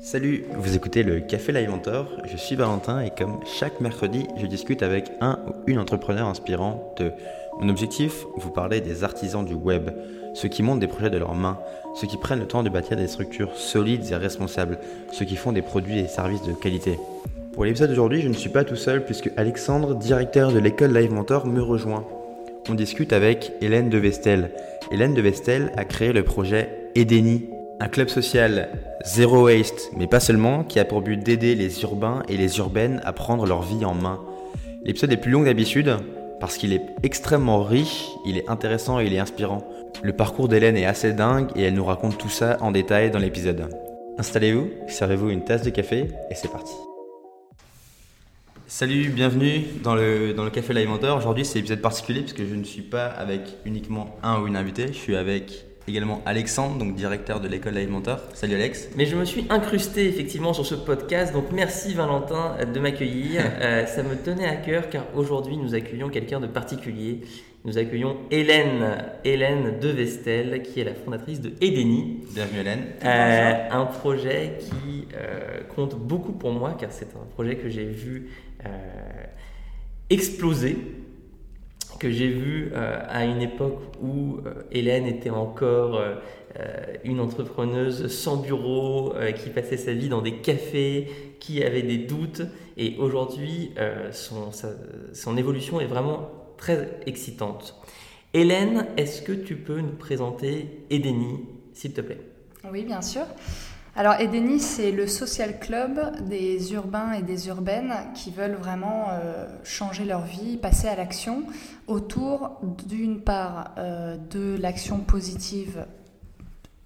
Salut, vous écoutez le Café Live Mentor, je suis Valentin et comme chaque mercredi, je discute avec un ou une entrepreneur inspirant de mon objectif, vous parler des artisans du web, ceux qui montent des projets de leurs mains, ceux qui prennent le temps de bâtir des structures solides et responsables, ceux qui font des produits et services de qualité. Pour l'épisode d'aujourd'hui, je ne suis pas tout seul puisque Alexandre, directeur de l'école Live Mentor, me rejoint. On discute avec Hélène de Vestel. Hélène de Vestel a créé le projet Edeni, un club social zéro waste, mais pas seulement, qui a pour but d'aider les urbains et les urbaines à prendre leur vie en main. L'épisode est plus long d'habitude parce qu'il est extrêmement riche, il est intéressant et il est inspirant. Le parcours d'Hélène est assez dingue et elle nous raconte tout ça en détail dans l'épisode. Installez-vous, servez-vous une tasse de café et c'est parti. Salut, bienvenue dans le, dans le Café Live Mentor. Aujourd'hui, c'est épisode particulier parce que je ne suis pas avec uniquement un ou une invitée, je suis avec également Alexandre, donc directeur de l'école Mentor. Salut Alex. Mais je me suis incrusté effectivement sur ce podcast, donc merci Valentin de m'accueillir. Euh, ça me tenait à cœur car aujourd'hui nous accueillons quelqu'un de particulier. Nous accueillons Hélène, Hélène de Vestel, qui est la fondatrice de Edeni. Bienvenue Hélène. Euh, un projet qui euh, compte beaucoup pour moi car c'est un projet que j'ai vu exploser que j'ai vu euh, à une époque où euh, Hélène était encore euh, une entrepreneuse sans bureau, qui passait sa vie dans des cafés, qui avait des doutes. Et aujourd'hui, son, son évolution est vraiment très excitante. Hélène, est-ce que tu peux nous présenter Edeni, s'il te plaît? Oui, bien sûr. Alors Edeni, c'est le social club des urbains et des urbaines qui veulent vraiment euh, changer leur vie, passer à l'action autour d'une part euh, de l'action positive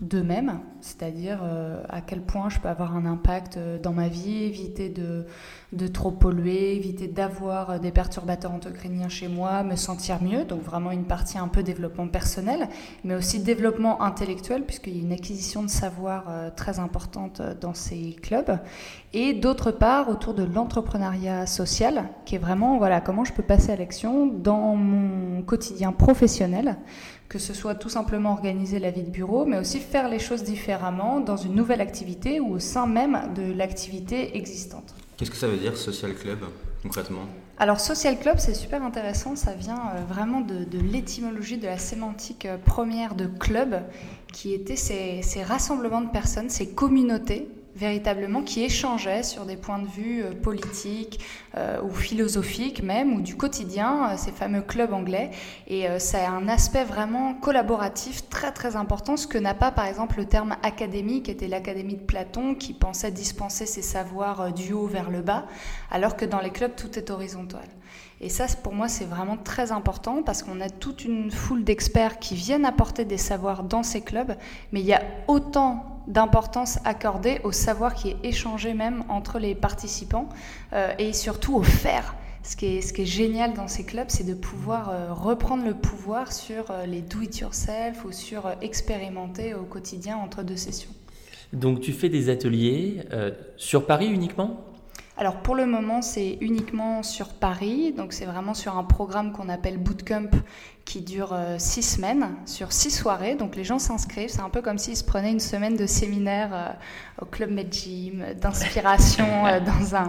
d'eux-mêmes, c'est-à-dire euh, à quel point je peux avoir un impact euh, dans ma vie, éviter de, de trop polluer, éviter d'avoir euh, des perturbateurs endocriniens chez moi, me sentir mieux, donc vraiment une partie un peu développement personnel, mais aussi développement intellectuel, puisqu'il y a une acquisition de savoir très importante dans ces clubs, et d'autre part autour de l'entrepreneuriat social, qui est vraiment voilà comment je peux passer à l'action dans mon quotidien professionnel que ce soit tout simplement organiser la vie de bureau, mais aussi faire les choses différemment dans une nouvelle activité ou au sein même de l'activité existante. Qu'est-ce que ça veut dire social club concrètement? Alors Social Club, c'est super intéressant, ça vient euh, vraiment de, l'étymologie de la sémantique euh, première de club, qui était ces rassemblements de personnes, ces communautés véritablement qui échangeaient sur des points de vue euh, politiques euh, ou philosophiques même, ou du quotidien, euh, ces fameux clubs anglais. Et ça a un aspect vraiment collaboratif très très important, ce que n'a pas par exemple le terme académique, qui était l'académie de Platon, qui pensait dispenser ses savoirs du haut vers le bas, alors que dans les clubs tout est horizontal. Et ça, pour moi, c'est vraiment très important parce qu'on a toute une foule d'experts qui viennent apporter des savoirs dans ces clubs, mais il y a autant d'importance accordée au savoir qui est échangé même entre les participants euh, et surtout au faire. Ce qui, est, ce qui est génial dans ces clubs, c'est de pouvoir euh, reprendre le pouvoir sur euh, les do-it-yourself ou sur expérimenter au quotidien entre deux sessions. Donc tu fais des ateliers sur Paris uniquement? Alors pour le moment, c'est uniquement sur Paris, donc c'est vraiment sur un programme qu'on appelle Bootcamp qui dure euh, six semaines, sur six soirées. Donc les gens s'inscrivent, c'est un peu comme s'ils se prenaient une semaine de séminaire euh, au Club Med Gym, d'inspiration euh, dans un,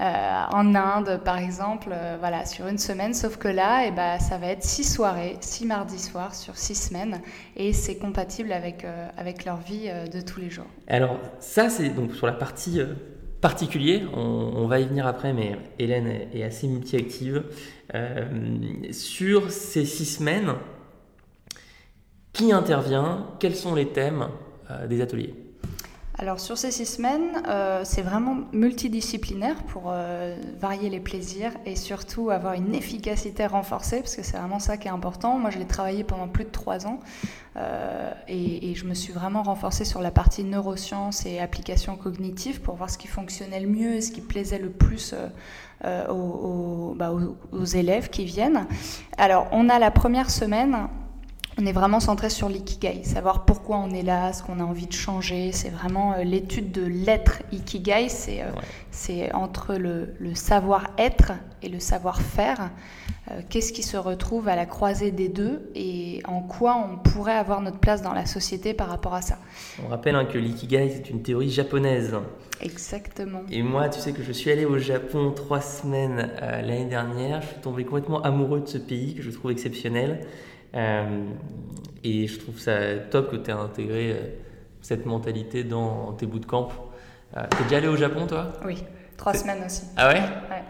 en Inde par exemple, voilà, sur une semaine. Sauf que là, et eh ben, ça va être six soirées, six mardis soirs sur six semaines, et c'est compatible avec, avec leur vie de tous les jours. Alors ça, c'est donc sur la partie particulier, on, va y venir après, mais Hélène est, assez multi-active. Euh, sur ces six semaines, qui intervient Quels sont les thèmes euh, des ateliers? Alors sur ces six semaines, euh, c'est vraiment multidisciplinaire pour varier les plaisirs et surtout avoir une efficacité renforcée, parce que c'est vraiment ça qui est important. Moi, je l'ai travaillé pendant plus de trois ans. Euh, et, je me suis vraiment renforcée sur la partie neurosciences et applications cognitives pour voir ce qui fonctionnait le mieux et ce qui plaisait le plus euh, euh, bah, aux, élèves qui viennent. Alors, on a la première semaine on est vraiment centré sur l'ikigai, savoir pourquoi on est là, ce qu'on a envie de changer. C'est vraiment euh, l'étude de l'être ikigai. C'est c'est entre le, le savoir-être et le savoir-faire. Qu'est-ce qui se retrouve à la croisée des deux et en quoi on pourrait avoir notre place dans la société par rapport à ça? On rappelle hein, que l'ikigai, c'est une théorie japonaise. Exactement. Et moi, tu sais que je suis allé au Japon trois semaines l'année dernière. Je suis tombé complètement amoureux de ce pays que je trouve exceptionnel. Euh, et je trouve ça top que tu aies intégré euh, cette mentalité dans tes bootcamps. Euh, T'es déjà allé au Japon, toi? Oui, trois semaines aussi. Ah ouais, ouais.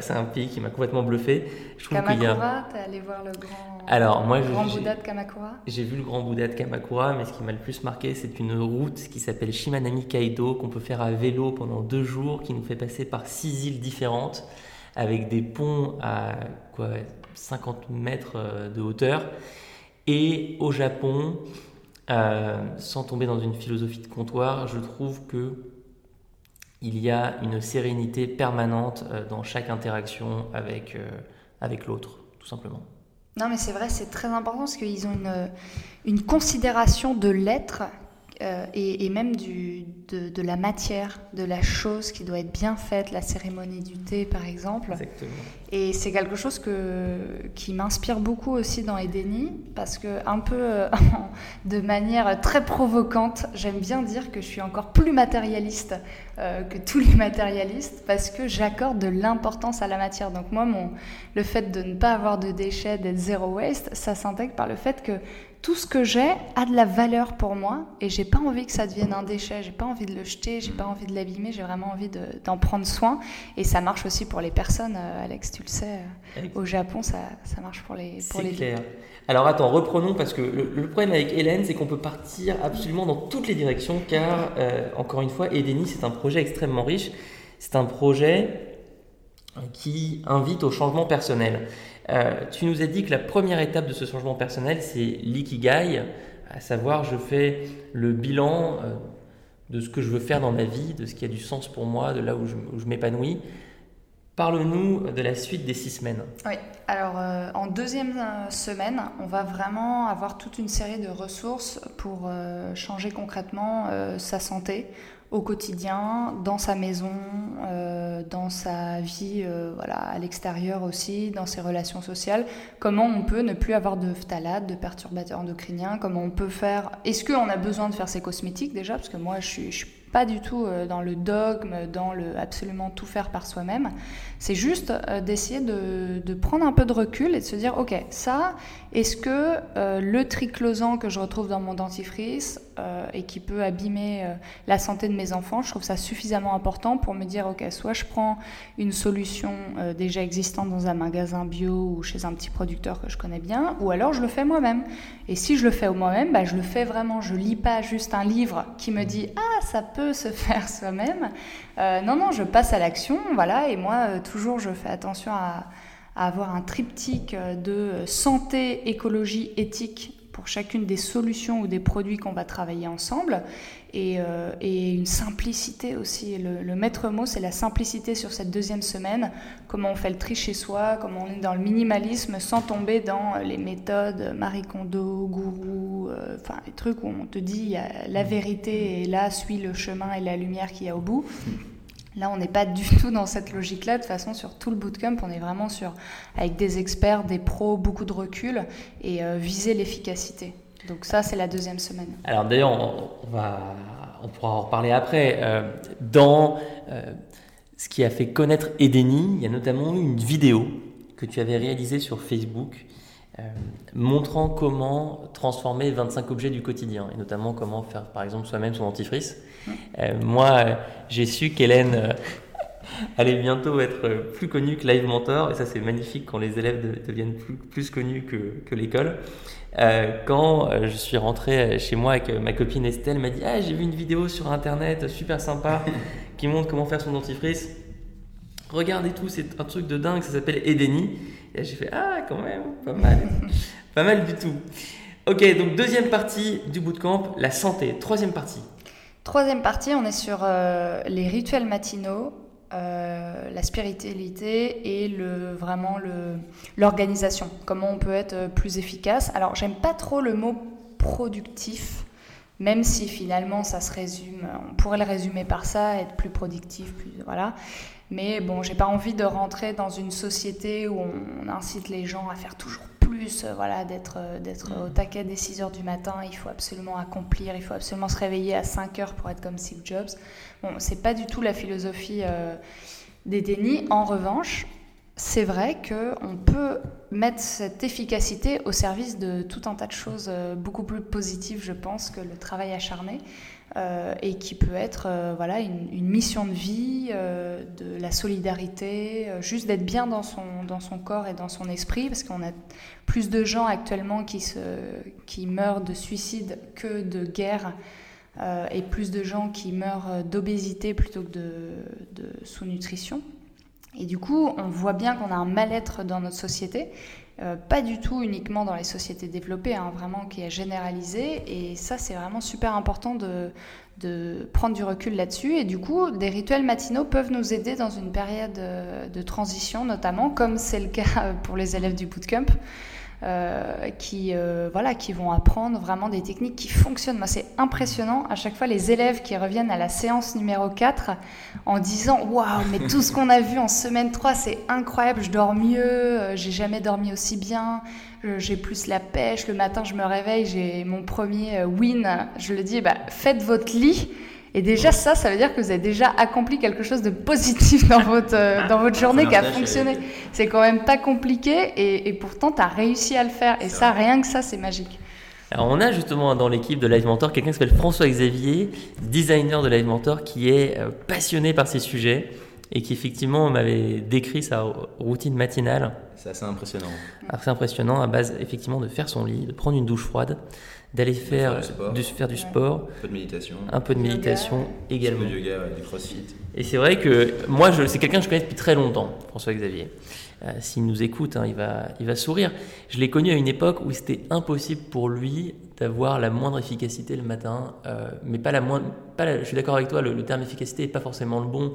C'est un pays qui m'a complètement bluffé. Je trouve Kamakura, t'es allé voir le grand, Alors, moi, le grand Bouddha de Kamakura? J'ai vu le grand Bouddha de Kamakura, mais ce qui m'a le plus marqué, c'est une route qui s'appelle Shimanami Kaido, qu'on peut faire à vélo pendant deux jours, qui nous fait passer par six îles différentes, avec des ponts à quoi 50 mètres euh, de hauteur. Et au Japon, euh, sans tomber dans une philosophie de comptoir, je trouve que il y a une sérénité permanente euh, dans chaque interaction avec, avec l'autre, tout simplement. Non, mais c'est vrai, c'est très important parce qu'ils ont une, une considération de l'être euh, et, même du, de, la matière, de la chose qui doit être bien faite, la cérémonie du thé par exemple. Exactement. Et c'est quelque chose que, qui m'inspire beaucoup aussi dans Edeni, parce que un peu euh, de manière très provocante, j'aime bien dire que je suis encore plus matérialiste euh, que tous les matérialistes, parce que j'accorde de l'importance à la matière. Donc moi, mon, le fait de ne pas avoir de déchets, d'être zéro waste, ça s'intègre par le fait que tout ce que j'ai a de la valeur pour moi et j'ai pas envie que ça devienne un déchet, j'ai pas envie de le jeter, j'ai pas envie de l'abîmer, j'ai vraiment envie d'en prendre soin. Et ça marche aussi pour les personnes, euh, Alex, tu le sais, euh, au Japon, ça, ça, marche pour les pour les clair. Alors attends, reprenons parce que le, problème avec Hélène, c'est qu'on peut partir absolument dans toutes les directions car, euh, encore une fois, Edeni, c'est un projet extrêmement riche. C'est un projet qui invite au changement personnel. Euh, tu nous as dit que la première étape de ce changement personnel, c'est l'ikigai, à savoir je fais le bilan euh, de ce que je veux faire dans ma vie, de ce qui a du sens pour moi, de là où je, m'épanouis. Parle-nous de la suite des six semaines. Oui, alors euh, en deuxième semaine, on va vraiment avoir toute une série de ressources pour changer concrètement sa santé, au quotidien, dans sa maison, euh, dans sa vie euh, voilà, à l'extérieur aussi, dans ses relations sociales. Comment on peut ne plus avoir de phtalate, de perturbateurs endocriniens? Comment on peut faire? Est-ce qu'on a besoin de faire ses cosmétiques déjà? Parce que moi, je suis, je suis pas du tout euh, dans le dogme, dans le absolument tout faire par soi-même. C'est juste d'essayer de, prendre un peu de recul et de se dire, ok, ça, est-ce que euh, le triclosan que je retrouve dans mon dentifrice et qui peut abîmer la santé de mes enfants, je trouve ça suffisamment important pour me dire, ok, soit je prends une solution déjà existante dans un magasin bio ou chez un petit producteur que je connais bien, ou alors je le fais moi-même. Et si je le fais moi-même, bah, je le fais vraiment. Je lis pas juste un livre qui me dit, ah, ça peut se faire soi-même. Euh, non, non, je passe à l'action, voilà, et moi, euh, toujours, je fais attention à, avoir un triptyque euh, de santé, écologie, éthique pour chacune des solutions ou des produits qu'on va travailler ensemble. Et, une simplicité aussi. Le, maître mot, c'est la simplicité sur cette deuxième semaine. Comment on fait le tri chez soi, comment on est dans le minimalisme sans tomber dans les méthodes Marie Kondo, gourou, euh, enfin les trucs où on te dit la vérité et là, suis le chemin et la lumière qu'il y a au bout. Là, on n'est pas du tout dans cette logique-là. De toute façon, sur tout le bootcamp, on est vraiment sur, avec des experts, des pros, beaucoup de recul et euh, viser l'efficacité. Donc ça, c'est la deuxième semaine. Alors d'ailleurs, on, pourra en reparler après. Euh, dans ce qui a fait connaître Edeni, il y a notamment une vidéo que tu avais réalisée sur Facebook euh, montrant comment transformer 25 objets du quotidien, et notamment comment faire par exemple soi-même son dentifrice. Euh, moi, euh, j'ai su qu'Hélène allait bientôt être plus connue que Live Mentor, et ça c'est magnifique quand les élèves deviennent plus, plus connus que, que l'école. quand je suis rentré chez moi avec ma copine Estelle, elle m'a dit Ah, j'ai vu une vidéo sur internet super sympa qui montre comment faire son dentifrice. Regardez tout, c'est un truc de dingue, ça s'appelle Edeni. Et j'ai fait Ah, quand même, pas mal. pas mal du tout. Ok, donc deuxième partie du bootcamp, la santé. Troisième partie. Troisième partie, on est sur euh, les rituels matinaux, la spiritualité et le, vraiment l'organisation. Comment on peut être plus efficace. Alors, j'aime pas trop le mot productif, même si finalement ça se résume, on pourrait le résumer par ça, être plus productif, plus, voilà. Mais bon, j'ai pas envie de rentrer dans une société où on incite les gens à faire toujours plus, euh, voilà, d'être euh, d'être mm. au taquet dès 6 heures du matin, il faut absolument accomplir, il faut absolument se réveiller à 5 heures pour être comme Steve Jobs. Bon, c'est pas du tout la philosophie euh, des dénis. En revanche, c'est vrai qu'on peut mettre cette efficacité au service de tout un tas de choses beaucoup plus positives, je pense, que le travail acharné. Euh, et qui peut être euh, voilà, une, mission de vie, euh, de la solidarité, juste d'être bien dans son, dans son corps et dans son esprit, parce qu'on a plus de gens actuellement qui, se, qui meurent de suicide que de guerre, et plus de gens qui meurent d'obésité plutôt que de, de sous-nutrition. Et du coup, on voit bien qu'on a un mal-être dans notre société, pas du tout uniquement dans les sociétés développées, hein, vraiment qui est généralisé. Et ça, c'est vraiment super important de, de prendre du recul là-dessus. Et du coup, des rituels matinaux peuvent nous aider dans une période euh, de transition, notamment, comme c'est le cas pour les élèves du bootcamp. Euh, qui, euh, voilà, qui vont apprendre vraiment des techniques qui fonctionnent. Moi, c'est impressionnant à chaque fois les élèves qui reviennent à la séance numéro 4 en disant Waouh, mais tout ce qu'on a vu en semaine 3, c'est incroyable, je dors mieux, j'ai jamais dormi aussi bien, j'ai plus la pêche, le matin je me réveille, j'ai mon premier win. Je le dis, bah, faites votre lit et déjà, ça, ça veut dire que vous avez déjà accompli quelque chose de positif dans votre, euh, dans votre journée qui a fonctionné. C'est quand même pas compliqué et, pourtant, tu as réussi à le faire. Et ça, rien que ça, c'est magique. Alors, on a justement dans l'équipe de Live Mentor quelqu'un qui s'appelle François Xavier, designer de Live Mentor, qui est euh, passionné par ces sujets et qui effectivement m'avait décrit sa routine matinale. C'est assez impressionnant. Assez impressionnant à base effectivement de faire son lit, de prendre une douche froide, d'aller faire, du, faire du sport. Un peu de méditation. Un peu de méditation également. Un peu de yoga, du crossfit. Et c'est vrai que moi, c'est quelqu'un que je connais depuis très longtemps, François-Xavier. Euh, s'il nous écoute, hein, il, va, il va sourire. Je l'ai connu à une époque où c'était impossible pour lui d'avoir la moindre efficacité le matin, euh, mais pas la moindre. Pas je suis d'accord avec toi, le, terme efficacité n'est pas forcément le bon.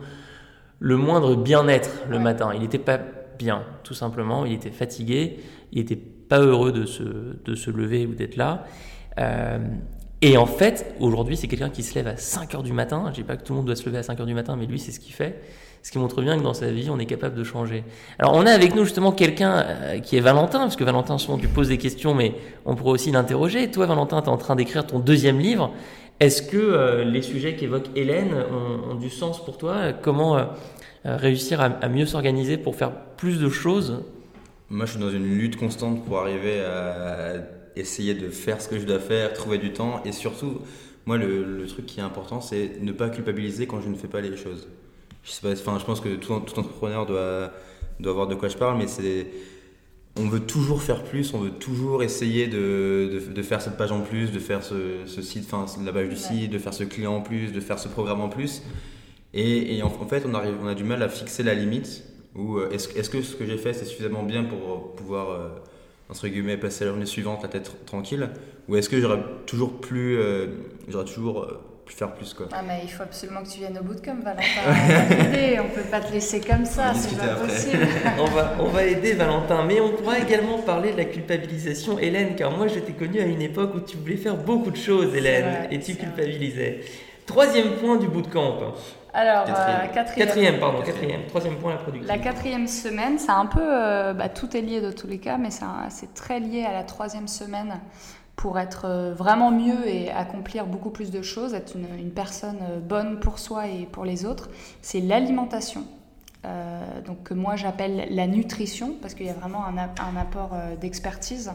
Le moindre bien-être le matin. Il n'était pas bien, tout simplement. Il était fatigué, il n'était pas heureux de se, de se lever ou d'être là. Euh, et en fait, aujourd'hui, c'est quelqu'un qui se lève à 5 heures du matin. Je dis pas que tout le monde doit se lever à 5 heures du matin, mais lui, c'est ce qu'il fait. Ce qui montre bien que dans sa vie, on est capable de changer. Alors, on a avec nous justement quelqu'un euh, qui est Valentin, parce que Valentin, souvent, tu poses des questions, mais on pourrait aussi l'interroger. Toi, Valentin, tu es en train d'écrire ton deuxième livre. Est-ce que euh, les sujets qu'évoque Hélène ont, du sens pour toi? Comment réussir à mieux s'organiser pour faire plus de choses? Moi, je suis dans une lutte constante pour arriver à essayer de faire ce que je dois faire, trouver du temps et surtout, moi, le, truc qui est important, c'est ne pas culpabiliser quand je ne fais pas les choses. Je sais pas, enfin, je pense que tout, tout entrepreneur doit, doit voir de quoi je parle, mais c'est on veut toujours faire plus, on veut toujours essayer de, de, faire cette page en plus, de faire ce, ce site, enfin la page du site, de faire ce client en plus, de faire ce programme en plus. Et, et en, fait, on, arrive, on a du mal à fixer la limite. Ou euh, est-ce est que ce que j'ai fait, c'est suffisamment bien pour pouvoir euh, entre guillemets, passer la journée suivante la tête tranquille Ou est-ce que j'aurais toujours plus, euh, j'aurais toujours euh, pu faire plus quoi? Ah mais il faut absolument que tu viennes au bout de comme Valentin. on on peut pas te laisser comme ça, c'est pas possible. on, va, on va aider Valentin, mais on pourra également parler de la culpabilisation, Hélène, car moi je t'ai connue à une époque où tu voulais faire beaucoup de choses, Hélène, et tu culpabilisais. Troisième point du bootcamp. Alors, euh, quatrième. quatrième. pardon, quatrième. Troisième point, la production. La quatrième semaine, c'est un peu. Euh, bah, tout est lié de tous les cas, mais c'est très lié à la troisième semaine pour être euh, vraiment mieux et accomplir beaucoup plus de choses, être une, personne bonne pour soi et pour les autres. C'est l'alimentation. donc, que moi j'appelle la nutrition, parce qu'il y a vraiment un, un apport d'expertise.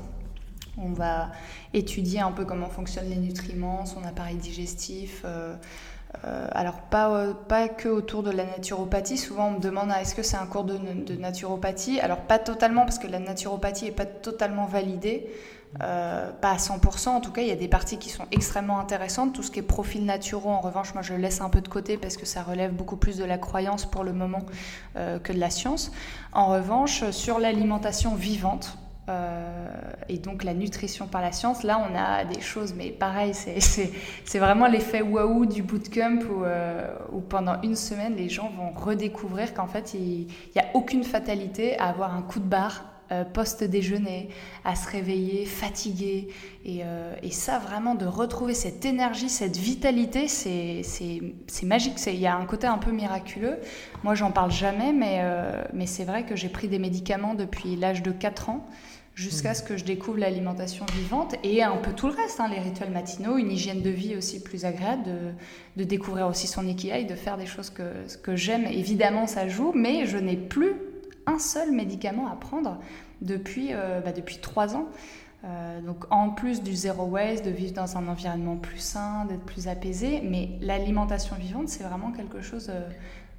On va étudier un peu comment fonctionnent les nutriments, son appareil digestif. Euh, alors pas, euh, pas que autour de la naturopathie, souvent on me demande ah, est-ce que c'est un cours de, naturopathie? Alors pas totalement parce que la naturopathie n'est pas totalement validée, euh, pas à 100%, en tout cas il y a des parties qui sont extrêmement intéressantes, tout ce qui est profil naturaux en revanche moi je laisse un peu de côté parce que ça relève beaucoup plus de la croyance pour le moment que de la science. En revanche sur l'alimentation vivante, euh, et donc la nutrition par la science, là on a des choses, mais pareil, c'est vraiment l'effet waouh du bootcamp où, euh, où, pendant une semaine les gens vont redécouvrir qu'en fait il n'y a aucune fatalité à avoir un coup de barre euh, post-déjeuner, à se réveiller fatigué. Et, et, ça vraiment de retrouver cette énergie, cette vitalité, c'est magique. Il y a un côté un peu miraculeux. Moi j'en parle jamais, mais, mais c'est vrai que j'ai pris des médicaments depuis l'âge de 4 ans jusqu'à mmh. ce que je découvre l'alimentation vivante et un peu tout le reste, hein, les rituels matinaux, une hygiène de vie aussi plus agréable, de, découvrir aussi son ikigai, de faire des choses que, que j'aime. Évidemment, ça joue, mais je n'ai plus un seul médicament à prendre depuis, euh, bah, depuis trois ans. Euh, donc en plus du zéro waste, de vivre dans un environnement plus sain, d'être plus apaisé, mais l'alimentation vivante, c'est vraiment quelque chose euh,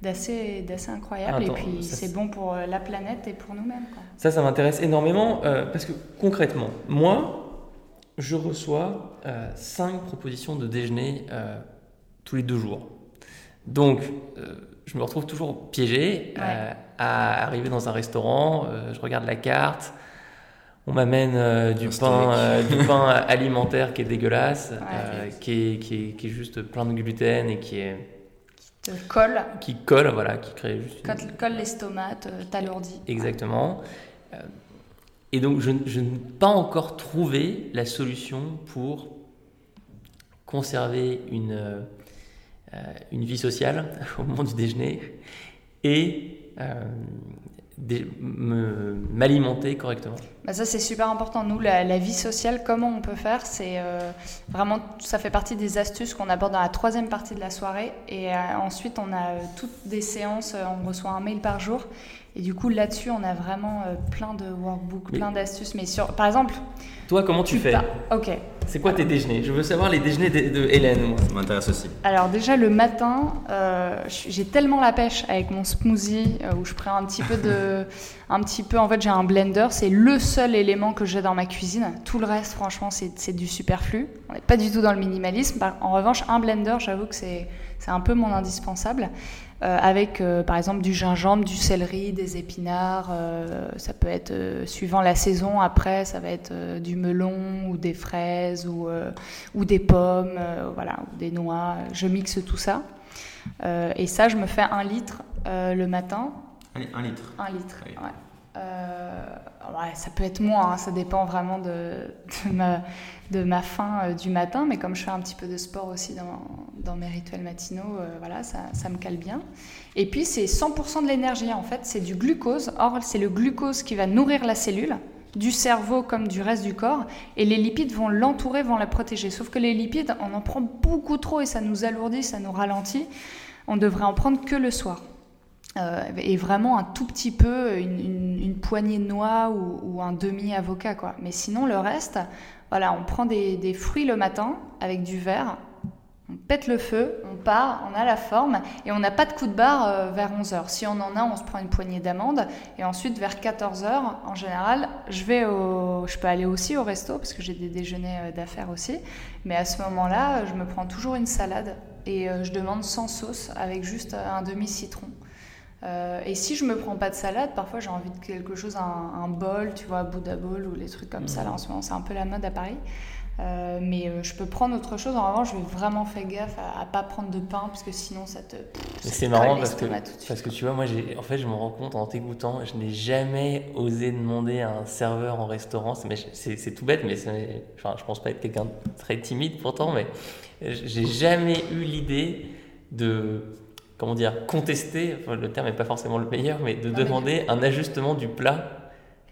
d'assez incroyable. et puis c'est bon pour la planète et pour nous-mêmes. Ça, ça m'intéresse énormément euh, parce que concrètement, moi, je reçois euh, cinq propositions de déjeuner tous les deux jours. Donc, je me retrouve toujours piégé à arriver dans un restaurant, je regarde la carte. On m'amène du, pain, du pain alimentaire qui est dégueulasse, qui, est, qui, est, qui, est, juste plein de gluten et qui est, colle. Qui colle, voilà, qui crée juste. Colle, colle l'estomac, t'alourdit. Exactement. Euh, et donc, je, je n'ai pas encore trouvé la solution pour conserver une, euh, une vie sociale au moment du déjeuner et euh, m'alimenter correctement bah Ça, c'est super important. Nous, la, vie sociale, comment on peut faire C'est euh, vraiment, ça fait partie des astuces qu'on aborde dans la troisième partie de la soirée. Et euh, ensuite, on a euh, toutes des séances, on reçoit un mail par jour. Et du coup, là-dessus, on a vraiment plein de workbooks, plein d'astuces. Mais sur, par exemple. Toi, comment tu, fais Ok. C'est quoi tes déjeuners? Je veux savoir les déjeuners de, Hélène, Ça m'intéresse aussi. Alors, déjà, le matin, j'ai tellement la pêche avec mon smoothie où je prends un petit peu de. un petit peu, en fait, j'ai un blender. C'est le seul élément que j'ai dans ma cuisine. Tout le reste, franchement, c'est du superflu. On n'est pas du tout dans le minimalisme. En revanche, un blender, j'avoue que c'est un peu mon indispensable. Euh, avec, euh, par exemple, du gingembre, du céleri, des épinards. Euh, ça peut être, suivant la saison, après, ça va être du melon ou des fraises ou, ou des pommes, voilà, ou des noix. Je mixe tout ça. et ça, je me fais un litre le matin. Un, litre Un litre, ouais. Euh, ouais, ça peut être moins, hein, ça dépend vraiment de, de, ma, de ma faim euh, du matin, mais comme je fais un petit peu de sport aussi dans, mes rituels matinaux, euh, voilà, ça, ça, me cale bien. Et puis c'est 100% de l'énergie en fait, c'est du glucose. Or, c'est le glucose qui va nourrir la cellule, du cerveau comme du reste du corps, et les lipides vont l'entourer, vont la protéger. Sauf que les lipides, on en prend beaucoup trop et ça nous alourdit, ça nous ralentit. On devrait en prendre que le soir. Euh, et vraiment un tout petit peu, une, poignée de noix ou, un demi-avocat. quoi. Mais sinon, le reste, voilà, on prend des, fruits le matin avec du verre, on pète le feu, on part, on a la forme et on n'a pas de coup de barre euh, vers 11h. Si on en a, on se prend une poignée d'amandes et ensuite vers 14h, en général, je, vais au, je peux aller aussi au resto parce que j'ai des déjeuners euh, d'affaires aussi. Mais à ce moment-là, je me prends toujours une salade et je demande sans sauce avec juste un demi-citron. Euh, et si je me prends pas de salade, parfois j'ai envie de quelque chose, un, bol, tu vois, Buddha bowl ou les trucs comme ça. Là en ce moment, c'est un peu la mode à Paris. Euh, mais euh, je peux prendre autre chose. En revanche, je vais vraiment faire gaffe à, ne pas prendre de pain parce que sinon ça te. C'est marrant parce que, parce que tu vois, moi, en fait, je me rends compte en t'écoutant, je n'ai jamais osé demander à un serveur en restaurant. C'est tout bête, mais enfin, je pense pas être quelqu'un de très timide pourtant, mais j'ai jamais eu l'idée de comment dire, contester, le terme n'est pas forcément le meilleur, mais de demander un ajustement du plat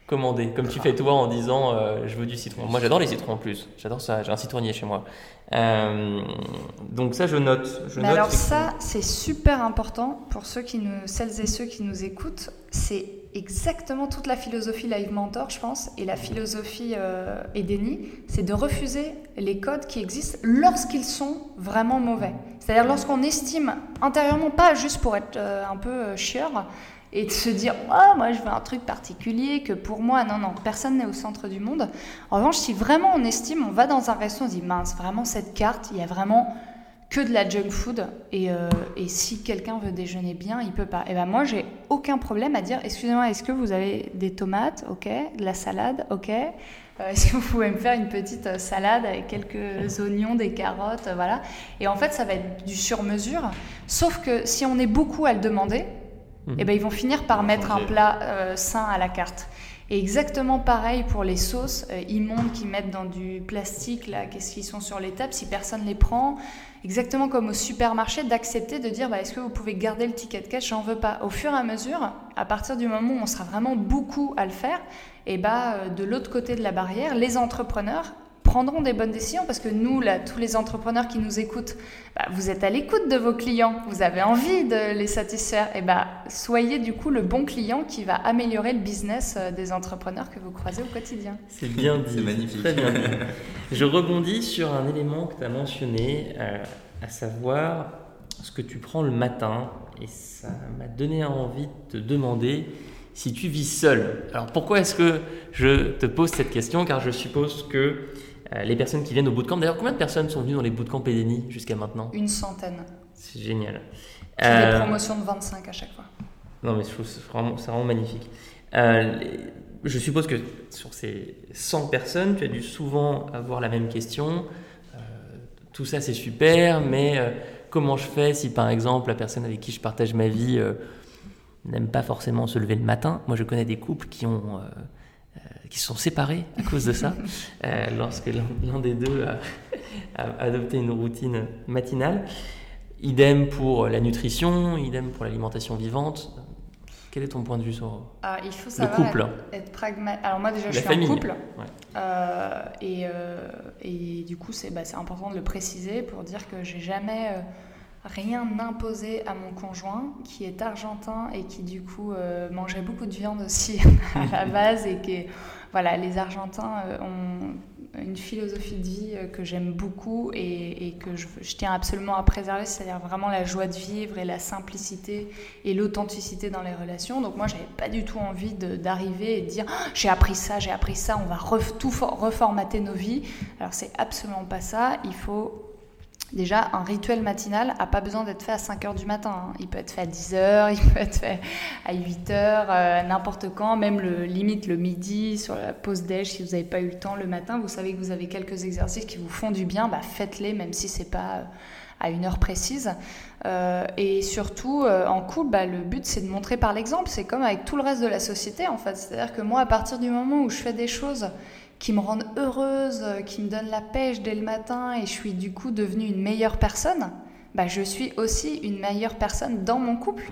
commandé, comme tu fais toi en disant euh, je veux du citron. Moi j'adore les citrons en plus, j'adore ça, j'ai un citronnier chez moi. Euh, donc ça je note. mais alors ça c'est super important pour ceux qui nous, celles et ceux qui nous écoutent, c'est exactement toute la philosophie Live Mentor je pense, et la philosophie euh, Edeni, c'est de refuser les codes qui existent lorsqu'ils sont vraiment mauvais. C'est-à-dire lorsqu'on estime intérieurement, pas juste pour être euh, un peu chieur, et de se dire oh, moi je veux un truc particulier que pour moi non non personne n'est au centre du monde en revanche si vraiment on estime on va dans un restaurant on se dit mince vraiment cette carte il y a vraiment que de la junk food et, euh, et si quelqu'un veut déjeuner bien, il peut pas. Et ben moi, j'ai aucun problème à dire excusez-moi, est-ce que vous avez des tomates? Ok. De la salade? Ok. Euh, est-ce que vous pouvez me faire une petite euh, salade avec quelques oignons, des carottes Voilà. Et en fait, ça va être du sur-mesure. Sauf que si on est beaucoup à le demander, mhm. et ben, ils vont finir par mettre un plat sain à la carte. Et exactement pareil pour les sauces immondes qu'ils mettent dans du plastique, là, qu'est-ce qu'ils sont sur les tables, si personne les prend exactement comme au supermarché, d'accepter de dire bah, est-ce que vous pouvez garder le ticket de cash J'en veux pas. Au fur et à mesure, à partir du moment où on sera vraiment beaucoup à le faire, et bah, euh, de l'autre côté de la barrière, les entrepreneurs prendront des bonnes décisions parce que nous, là, tous les entrepreneurs qui nous écoutent, bah, vous êtes à l'écoute de vos clients, vous avez envie de les satisfaire. Et bah, soyez du coup le bon client qui va améliorer le business euh, des entrepreneurs que vous croisez au quotidien. C'est bien dit. C'est magnifique. Très bien. Je rebondis sur un élément que tu as mentionné, euh, à savoir ce que tu prends le matin. Et ça m'a donné envie de te demander si tu vis seul. Alors pourquoi est-ce que je te pose cette question? Car je suppose que euh, les personnes qui viennent au bootcamp. D'ailleurs, combien de personnes sont venues dans les bootcamps EDENI jusqu'à maintenant? Une centaine. C'est génial. Des euh, promotions de 25 à chaque fois. Non, mais je trouve c'est vraiment, vraiment, magnifique. Euh, je suppose que sur ces 100 personnes, tu as dû souvent avoir la même question. tout ça, c'est super, mais comment je fais si, par exemple, la personne avec qui je partage ma vie n'aime pas forcément se lever le matin? Moi, je connais des couples qui ont qui se sont séparés à cause de ça, euh, lorsque l'un des deux a, adopté une routine matinale. Idem pour la nutrition, idem pour l'alimentation vivante. Quel est ton point de vue sur ah, il faut le couple être, pragmatique. Alors moi déjà je suis en couple euh, et, euh, et, du coup c'est bah, important de le préciser pour dire que j'ai jamais rien imposé à mon conjoint qui est argentin et qui du coup mangeait beaucoup de viande aussi à la base et qui est voilà, les Argentins euh, ont une philosophie de vie euh, que j'aime beaucoup et, que je, tiens absolument à préserver, c'est-à-dire vraiment la joie de vivre et la simplicité et l'authenticité dans les relations. Donc moi, j'avais pas du tout envie d'arriver et de dire ah, j'ai appris ça, j'ai appris ça, on va tout reformater nos vies. Alors c'est absolument pas ça. Il faut Déjà, un rituel matinal n'a pas besoin d'être fait à 5 heures du matin. Hein. Il peut être fait à 10 heures, il peut être fait à 8 heures, euh, n'importe quand, même le limite le midi, sur la pause déj, si vous n'avez pas eu le temps le matin. Vous savez que vous avez quelques exercices qui vous font du bien, bah, faites-les, même si c'est pas euh, à une heure précise. Euh, et surtout, en couple, bah, le but c'est de montrer par l'exemple. C'est comme avec tout le reste de la société, en fait. C'est-à-dire que moi, à partir du moment où je fais des choses qui me rendent heureuse, qui me donnent la pêche dès le matin et je suis du coup devenue une meilleure personne, bah, je suis aussi une meilleure personne dans mon couple.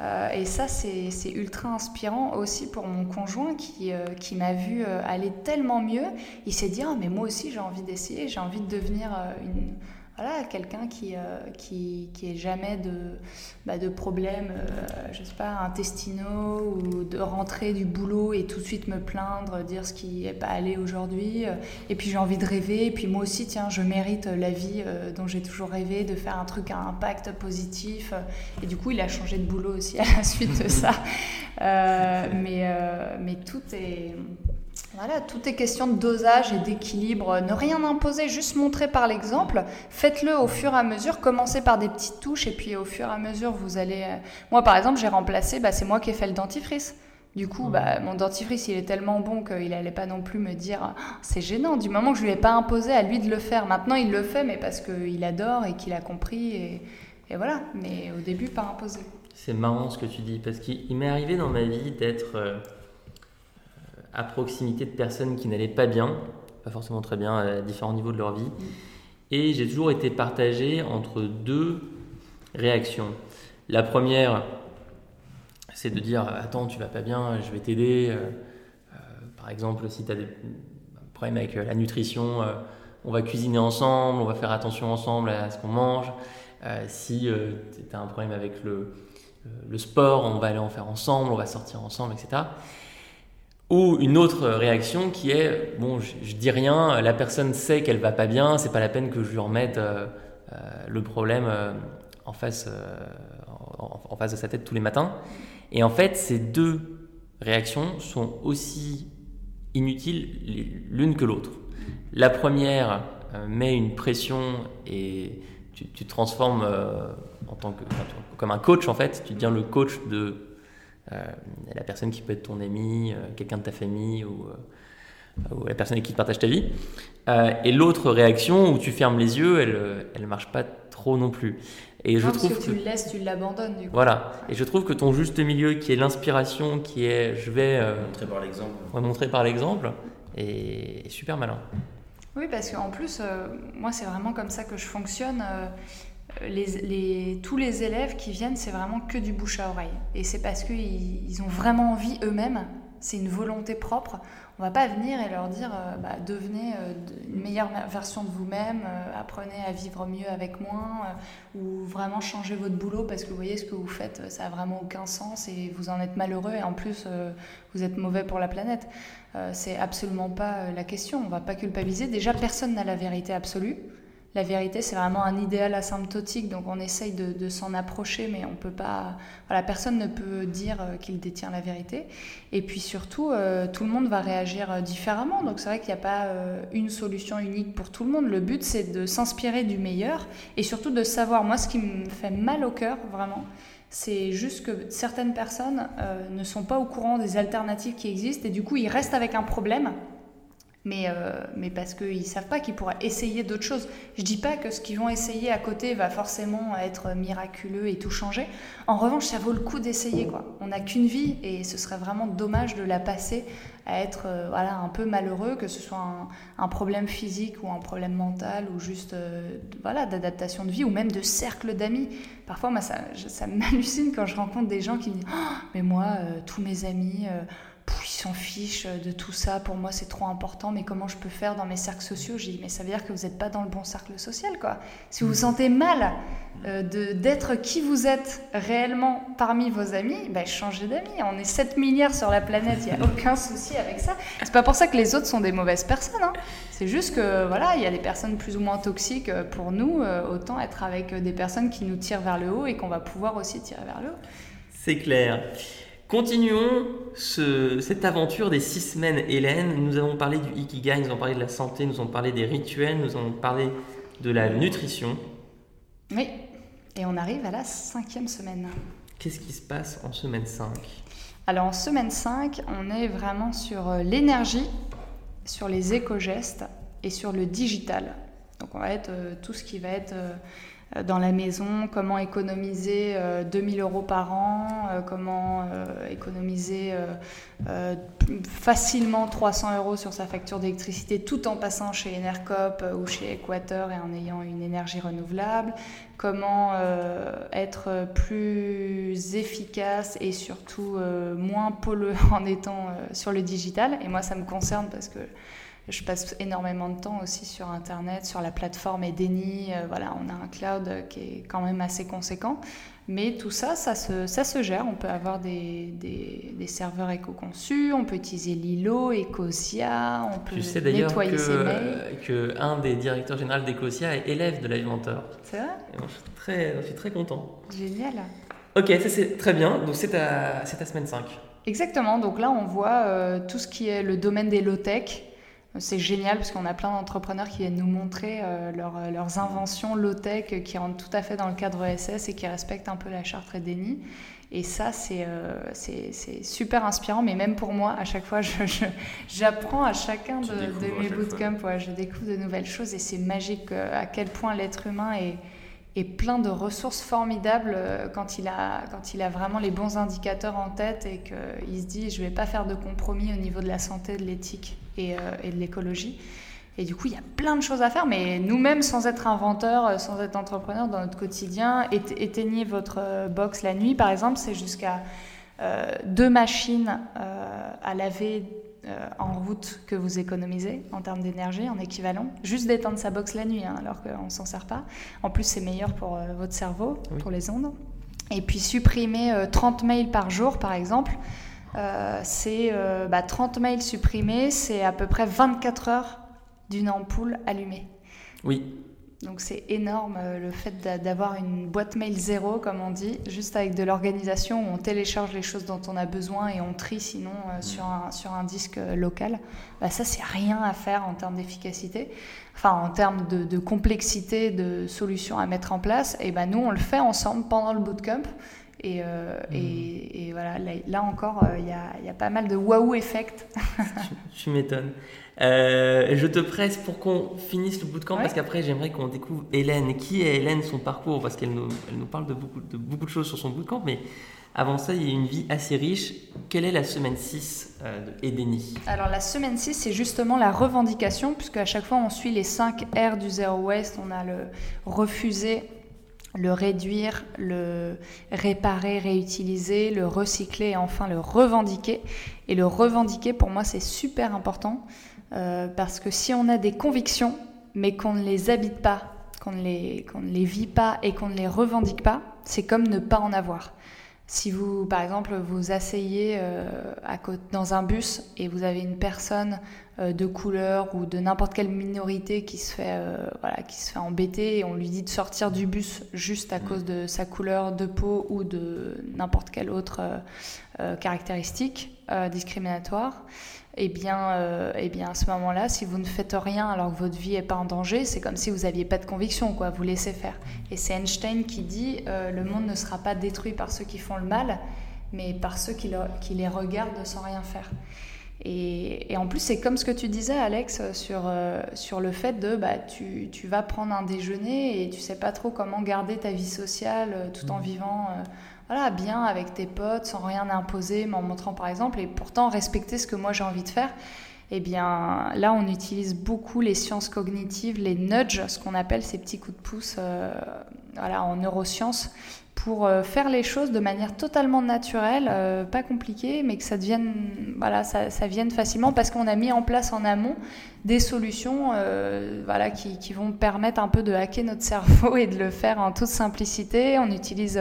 Euh, et ça, c'est ultra inspirant aussi pour mon conjoint qui, euh, qui m'a vu euh, aller tellement mieux. Il s'est dit, ah, mais moi aussi j'ai envie d'essayer, j'ai envie de devenir une voilà, quelqu'un qui, euh, qui, qui jamais de, bah, de problèmes, euh, je sais pas, intestinaux ou de rentrer du boulot et tout de suite me plaindre, dire ce qui n'est pas allé aujourd'hui. Et puis j'ai envie de rêver. Et puis moi aussi, tiens, je mérite la vie euh, dont j'ai toujours rêvé, de faire un truc à impact positif. Et du coup, il a changé de boulot aussi à la suite de ça. mais, mais tout est voilà, tout est question de dosage et d'équilibre. Ne rien imposer, juste montrer par l'exemple. Faites-le au fur et à mesure. Commencez par des petites touches et puis au fur et à mesure, vous allez. Euh, moi, par exemple, j'ai remplacé, bah, c'est moi qui ai fait le dentifrice. Du coup, bah, mon dentifrice, il est tellement bon qu'il n'allait pas non plus me dire ah, c'est gênant. Du moment que je ne lui ai pas imposé à lui de le faire. Maintenant, il le fait, mais parce qu'il adore et qu'il a compris. Et, et, voilà. Mais au début, pas imposé. C'est marrant ce que tu dis, parce qu'il m'est arrivé dans ma vie d'être. À proximité de personnes qui n'allaient pas bien, pas forcément très bien à différents niveaux de leur vie. Et j'ai toujours été partagé entre deux réactions. La première, c'est de dire Attends, tu vas pas bien, je vais t'aider. Euh, euh, par exemple, si tu as des avec euh, la nutrition, on va cuisiner ensemble, on va faire attention ensemble à ce qu'on mange. si tu as un problème avec le sport, on va aller en faire ensemble, on va sortir ensemble, etc. Ou une autre réaction qui est bon, je, dis rien, la personne sait qu'elle va pas bien, c'est pas la peine que je lui remette euh, euh, le problème euh, en face, en, face de sa tête tous les matins. Et en fait, ces deux réactions sont aussi inutiles l'une que l'autre. La première met une pression et tu, te transformes en tant que, comme un coach en fait. Tu deviens le coach de la personne qui peut être ton ami, quelqu'un de ta famille ou, ou, la personne avec qui tu partages ta vie. et l'autre réaction où tu fermes les yeux, elle ne marche pas trop non plus. Et je trouve que, tu le laisses, tu l'abandonnes du coup. Voilà. Et je trouve que ton juste milieu, qui est l'inspiration, qui est, je vais euh, montrer par l'exemple, montrer par l'exemple, est, super malin. Oui, parce qu'en plus, euh, moi, c'est vraiment comme ça que je fonctionne. Euh, les, tous les élèves qui viennent, c'est vraiment que du bouche à oreille. Et c'est parce qu'ils ils ont vraiment envie eux-mêmes. C'est une volonté propre. On va pas venir et leur dire euh, bah, devenez euh, une meilleure version de vous-même, euh, apprenez à vivre mieux avec moins, ou vraiment changez votre boulot parce que vous voyez ce que vous faites, ça a vraiment aucun sens et vous en êtes malheureux et en plus vous êtes mauvais pour la planète. c'est absolument pas la question. On va pas culpabiliser. Déjà, personne n'a la vérité absolue. La vérité, c'est vraiment un idéal asymptotique, donc on essaye de, s'en approcher, mais on peut pas. Voilà, personne ne peut dire euh, qu'il détient la vérité. Et puis surtout, euh, tout le monde va réagir euh, différemment. Donc c'est vrai qu'il n'y a pas une solution unique pour tout le monde. Le but, c'est de s'inspirer du meilleur et surtout de savoir. Moi, ce qui me fait mal au cœur, vraiment, c'est juste que certaines personnes ne sont pas au courant des alternatives qui existent et du coup, ils restent avec un problème mais, euh, mais parce qu'ils ne savent pas qu'ils pourraient essayer d'autres choses. Je ne dis pas que ce qu'ils vont essayer à côté va forcément être miraculeux et tout changer. En revanche, ça vaut le coup d'essayer. quoi. On n'a qu'une vie et ce serait vraiment dommage de la passer à être euh, voilà, un peu malheureux, que ce soit un, problème physique ou un problème mental ou juste euh, voilà, d'adaptation de vie ou même de cercle d'amis. Parfois, moi, ça, ça m'hallucine quand je rencontre des gens qui me disent oh, Mais moi, tous mes amis ils s'en fichent de tout ça, pour moi c'est trop important, mais comment je peux faire dans mes cercles sociaux? J'ai dit, mais ça veut dire que vous n'êtes pas dans le bon cercle social, quoi. Si vous vous sentez mal euh, d'être qui vous êtes réellement parmi vos amis, ben, changez d'amis. On est 7 milliards sur la planète, il n'y a aucun souci avec ça. C'est pas pour ça que les autres sont des mauvaises personnes, hein. c'est juste que voilà, il y a des personnes plus ou moins toxiques pour nous, euh, autant être avec des personnes qui nous tirent vers le haut et qu'on va pouvoir aussi tirer vers le haut. C'est clair. Continuons cette aventure des six semaines, Hélène. Nous avons parlé du Ikigai, nous avons parlé de la santé, nous avons parlé des rituels, nous avons parlé de la nutrition. Oui, et on arrive à la cinquième semaine. Qu'est-ce qui se passe en semaine 5 Alors en semaine 5, on est vraiment sur euh, l'énergie, sur les éco-gestes et sur le digital. Donc on va être euh, tout ce qui va être... Euh, euh, dans la maison, comment économiser 2000 euh, euros par an, euh, comment économiser facilement 300 euros sur sa facture d'électricité tout en passant chez Enercop ou chez Equator et en ayant une énergie renouvelable, comment être plus efficace et surtout moins polluant en étant sur le digital. Et moi, ça me concerne parce que je passe énormément de temps aussi sur Internet, sur la plateforme Edeni. Euh, voilà, on a un cloud qui est quand même assez conséquent. Mais tout ça, ça se, ça se gère. On peut avoir des, des, serveurs éco-conçus, on peut utiliser Lilo, Ecosia, on peut tu sais nettoyer que, ses mails. que un des directeurs généraux d'Ecosia est élève de l'Alimenteur. C'est vrai? Je, suis très, je suis très content. Génial. Ok, ça c'est très bien. Donc c'est ta, ta semaine 5. Exactement. Donc là, on voit euh, tout ce qui est le domaine des low-tech c'est génial parce qu'on a plein d'entrepreneurs qui viennent nous montrer euh, euh, leurs inventions low-tech qui rentrent tout à fait dans le cadre ESS et qui respectent un peu la charte Redeni. Et ça, euh, c'est super inspirant, mais même pour moi, à chaque fois, j'apprends à chacun de, mes bootcamps, je découvre de nouvelles choses et c'est magique à quel point l'être humain est, est, plein de ressources formidables quand il, a, quand il a vraiment les bons indicateurs en tête et qu'il se dit, je ne vais pas faire de compromis au niveau de la santé, de l'éthique. Euh, et, de l'écologie. Et du coup, il y a plein de choses à faire, mais nous-mêmes, sans être inventeurs, euh, sans être entrepreneurs dans notre quotidien, éteignez votre euh, box la nuit, par exemple, c'est jusqu'à deux machines à laver en route que vous économisez en termes d'énergie, en équivalent. Juste d'éteindre sa box la nuit, hein, alors qu'on ne s'en sert pas. En plus, c'est meilleur pour votre cerveau, pour les ondes. Et puis supprimer 30 mails par jour, par exemple. Euh, c'est 30 euh, bah, mails supprimés, c'est à peu près 24 heures d'une ampoule allumée. Oui. Donc c'est énorme euh, le fait d'avoir une boîte mail zéro, comme on dit, juste avec de l'organisation où on télécharge les choses dont on a besoin et on trie sinon euh, sur, un, sur un disque local. Bah, ça, c'est rien à faire en termes d'efficacité, enfin en termes de, complexité de solutions à mettre en place. Et ben nous, on le fait ensemble pendant le bootcamp. Et, mmh. et, voilà, là, encore, il y, a, y, a, pas mal de waouh effect. tu m'étonnes. Euh, je te presse pour qu'on finisse le bootcamp parce qu'après j'aimerais qu'on découvre Hélène. Qui est Hélène, son parcours? Parce qu'elle nous, elle nous parle de beaucoup, de beaucoup de choses sur son bootcamp, mais avant ça, il y a une vie assez riche. Quelle est la semaine 6 euh, de Alors la semaine 6, c'est justement la revendication, puisque à chaque fois on suit les 5 R du Zero Waste. On a le refuser, le réduire, le réparer, réutiliser, le recycler et enfin le revendiquer. Et le revendiquer, pour moi, c'est super important euh, parce que si on a des convictions, mais qu'on ne les habite pas, qu'on ne les, ne les vit pas et qu'on ne les revendique pas, c'est comme ne pas en avoir. Si vous, par exemple, vous asseyez euh, à dans un bus et vous avez une personne euh, de couleur ou de n'importe quelle minorité qui se fait, voilà, qui se fait embêter et on lui dit de sortir du bus juste à cause de sa couleur de peau ou de n'importe quelle autre caractéristique discriminatoire, eh bien, euh, eh bien à ce moment-là, si vous ne faites rien alors que votre vie n'est pas en danger, c'est comme si vous n'aviez pas de conviction, quoi. Vous laissez faire. Et c'est Einstein qui dit euh, le monde ne sera pas détruit par ceux qui font le mal, mais par ceux qui, les regardent sans rien faire. Et, en plus, c'est comme ce que tu disais, Alex, sur, euh, sur le fait de bah, tu, tu, vas prendre un déjeuner et tu sais pas trop comment garder ta vie sociale tout en mmh. vivant voilà, bien avec tes potes, sans rien imposer, m'en montrant par exemple, et pourtant respecter ce que moi j'ai envie de faire. Eh bien, là, on utilise beaucoup les sciences cognitives, les nudges, ce qu'on appelle ces petits coups de pouce euh, en neurosciences, pour euh, faire les choses de manière totalement naturelle, euh, pas compliquée, mais que ça devienne, voilà, ça, vienne facilement parce qu'on a mis en place en amont des solutions, euh, voilà, qui, vont permettre un peu de hacker notre cerveau et de le faire en toute simplicité. On utilise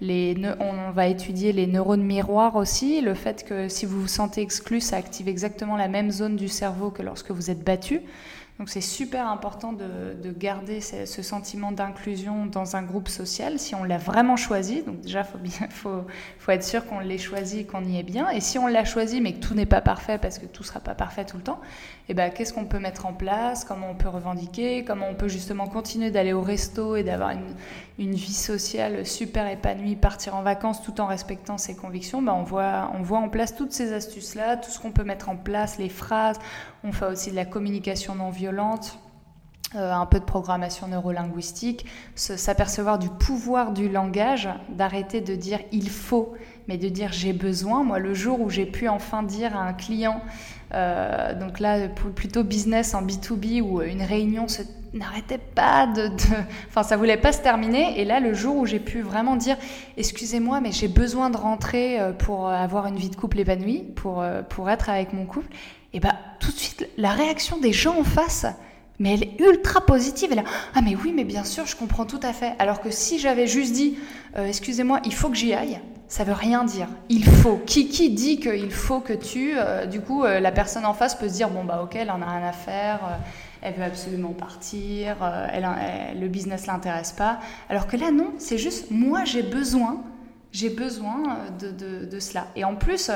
les, on va étudier les neurones miroirs aussi, le fait que si vous vous sentez exclu, ça active exactement la même zone du cerveau que lorsque vous êtes battu. Donc c'est super important de, garder ce, sentiment d'inclusion dans un groupe social si on l'a vraiment choisi. Donc déjà, il faut, être sûr qu'on l'ait choisi, qu'on y est bien. Et si on l'a choisi mais que tout n'est pas parfait parce que tout ne sera pas parfait tout le temps, eh ben, qu'est-ce qu'on peut mettre en place? Comment on peut revendiquer? Comment on peut justement continuer d'aller au resto et d'avoir une, une, vie sociale super épanouie, partir en vacances tout en respectant ses convictions? Ben, on, voit, on voit en place toutes ces astuces-là, tout ce qu'on peut mettre en place, les phrases. On fait aussi de la communication non violente. Euh, un peu de programmation neurolinguistique, s'apercevoir du pouvoir du langage, d'arrêter de dire il faut, mais de dire j'ai besoin. Moi, le jour où j'ai pu enfin dire à un client, euh, donc là, plutôt business en B2B, où une réunion n'arrêtait pas de, de, Enfin, ça voulait pas se terminer. Et là, le jour où j'ai pu vraiment dire, excusez-moi, mais j'ai besoin de rentrer euh, pour avoir une vie de couple épanouie, pour, pour être avec mon couple, et bien, tout de suite, la réaction des gens en face, mais elle est ultra positive. Elle ah mais oui, mais bien sûr, je comprends tout à fait. Alors que si j'avais juste dit, euh, excusez-moi, il faut que j'y aille, ça veut rien dire. Il faut. Qui, qui dit qu'il faut que tu... Euh, du coup, euh, la personne en face peut se dire, bon bah ok, elle en a rien à faire, elle veut absolument partir, elle, le business l'intéresse pas. Alors que là, non, c'est juste, moi j'ai besoin, j'ai besoin de, de, cela. Et en plus,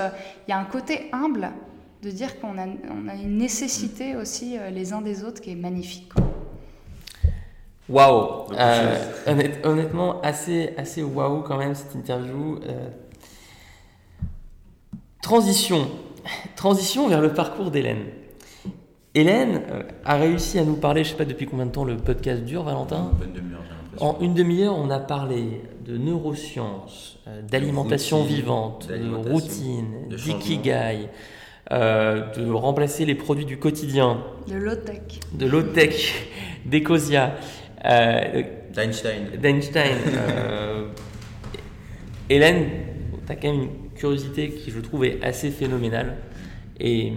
il y a un côté humble de dire qu'on a, on a, une nécessité aussi euh, les uns des autres qui est magnifique. Waouh euh, Honnêtement, assez, assez waouh quand même cette interview. Euh. Transition. Transition vers le parcours d'Hélène. Hélène a réussi à nous parler, je sais pas depuis combien de temps le podcast dure, Valentin En une demi-heure, on a parlé de neurosciences, d'alimentation vivante, de routine, d'ikigai, euh, de remplacer les produits du quotidien. De low-tech. De low-tech, d'Ecosia. Euh, D'Einstein. D'Einstein. Euh, Hélène, tu as quand même une curiosité qui, je trouve, est assez phénoménale. Et,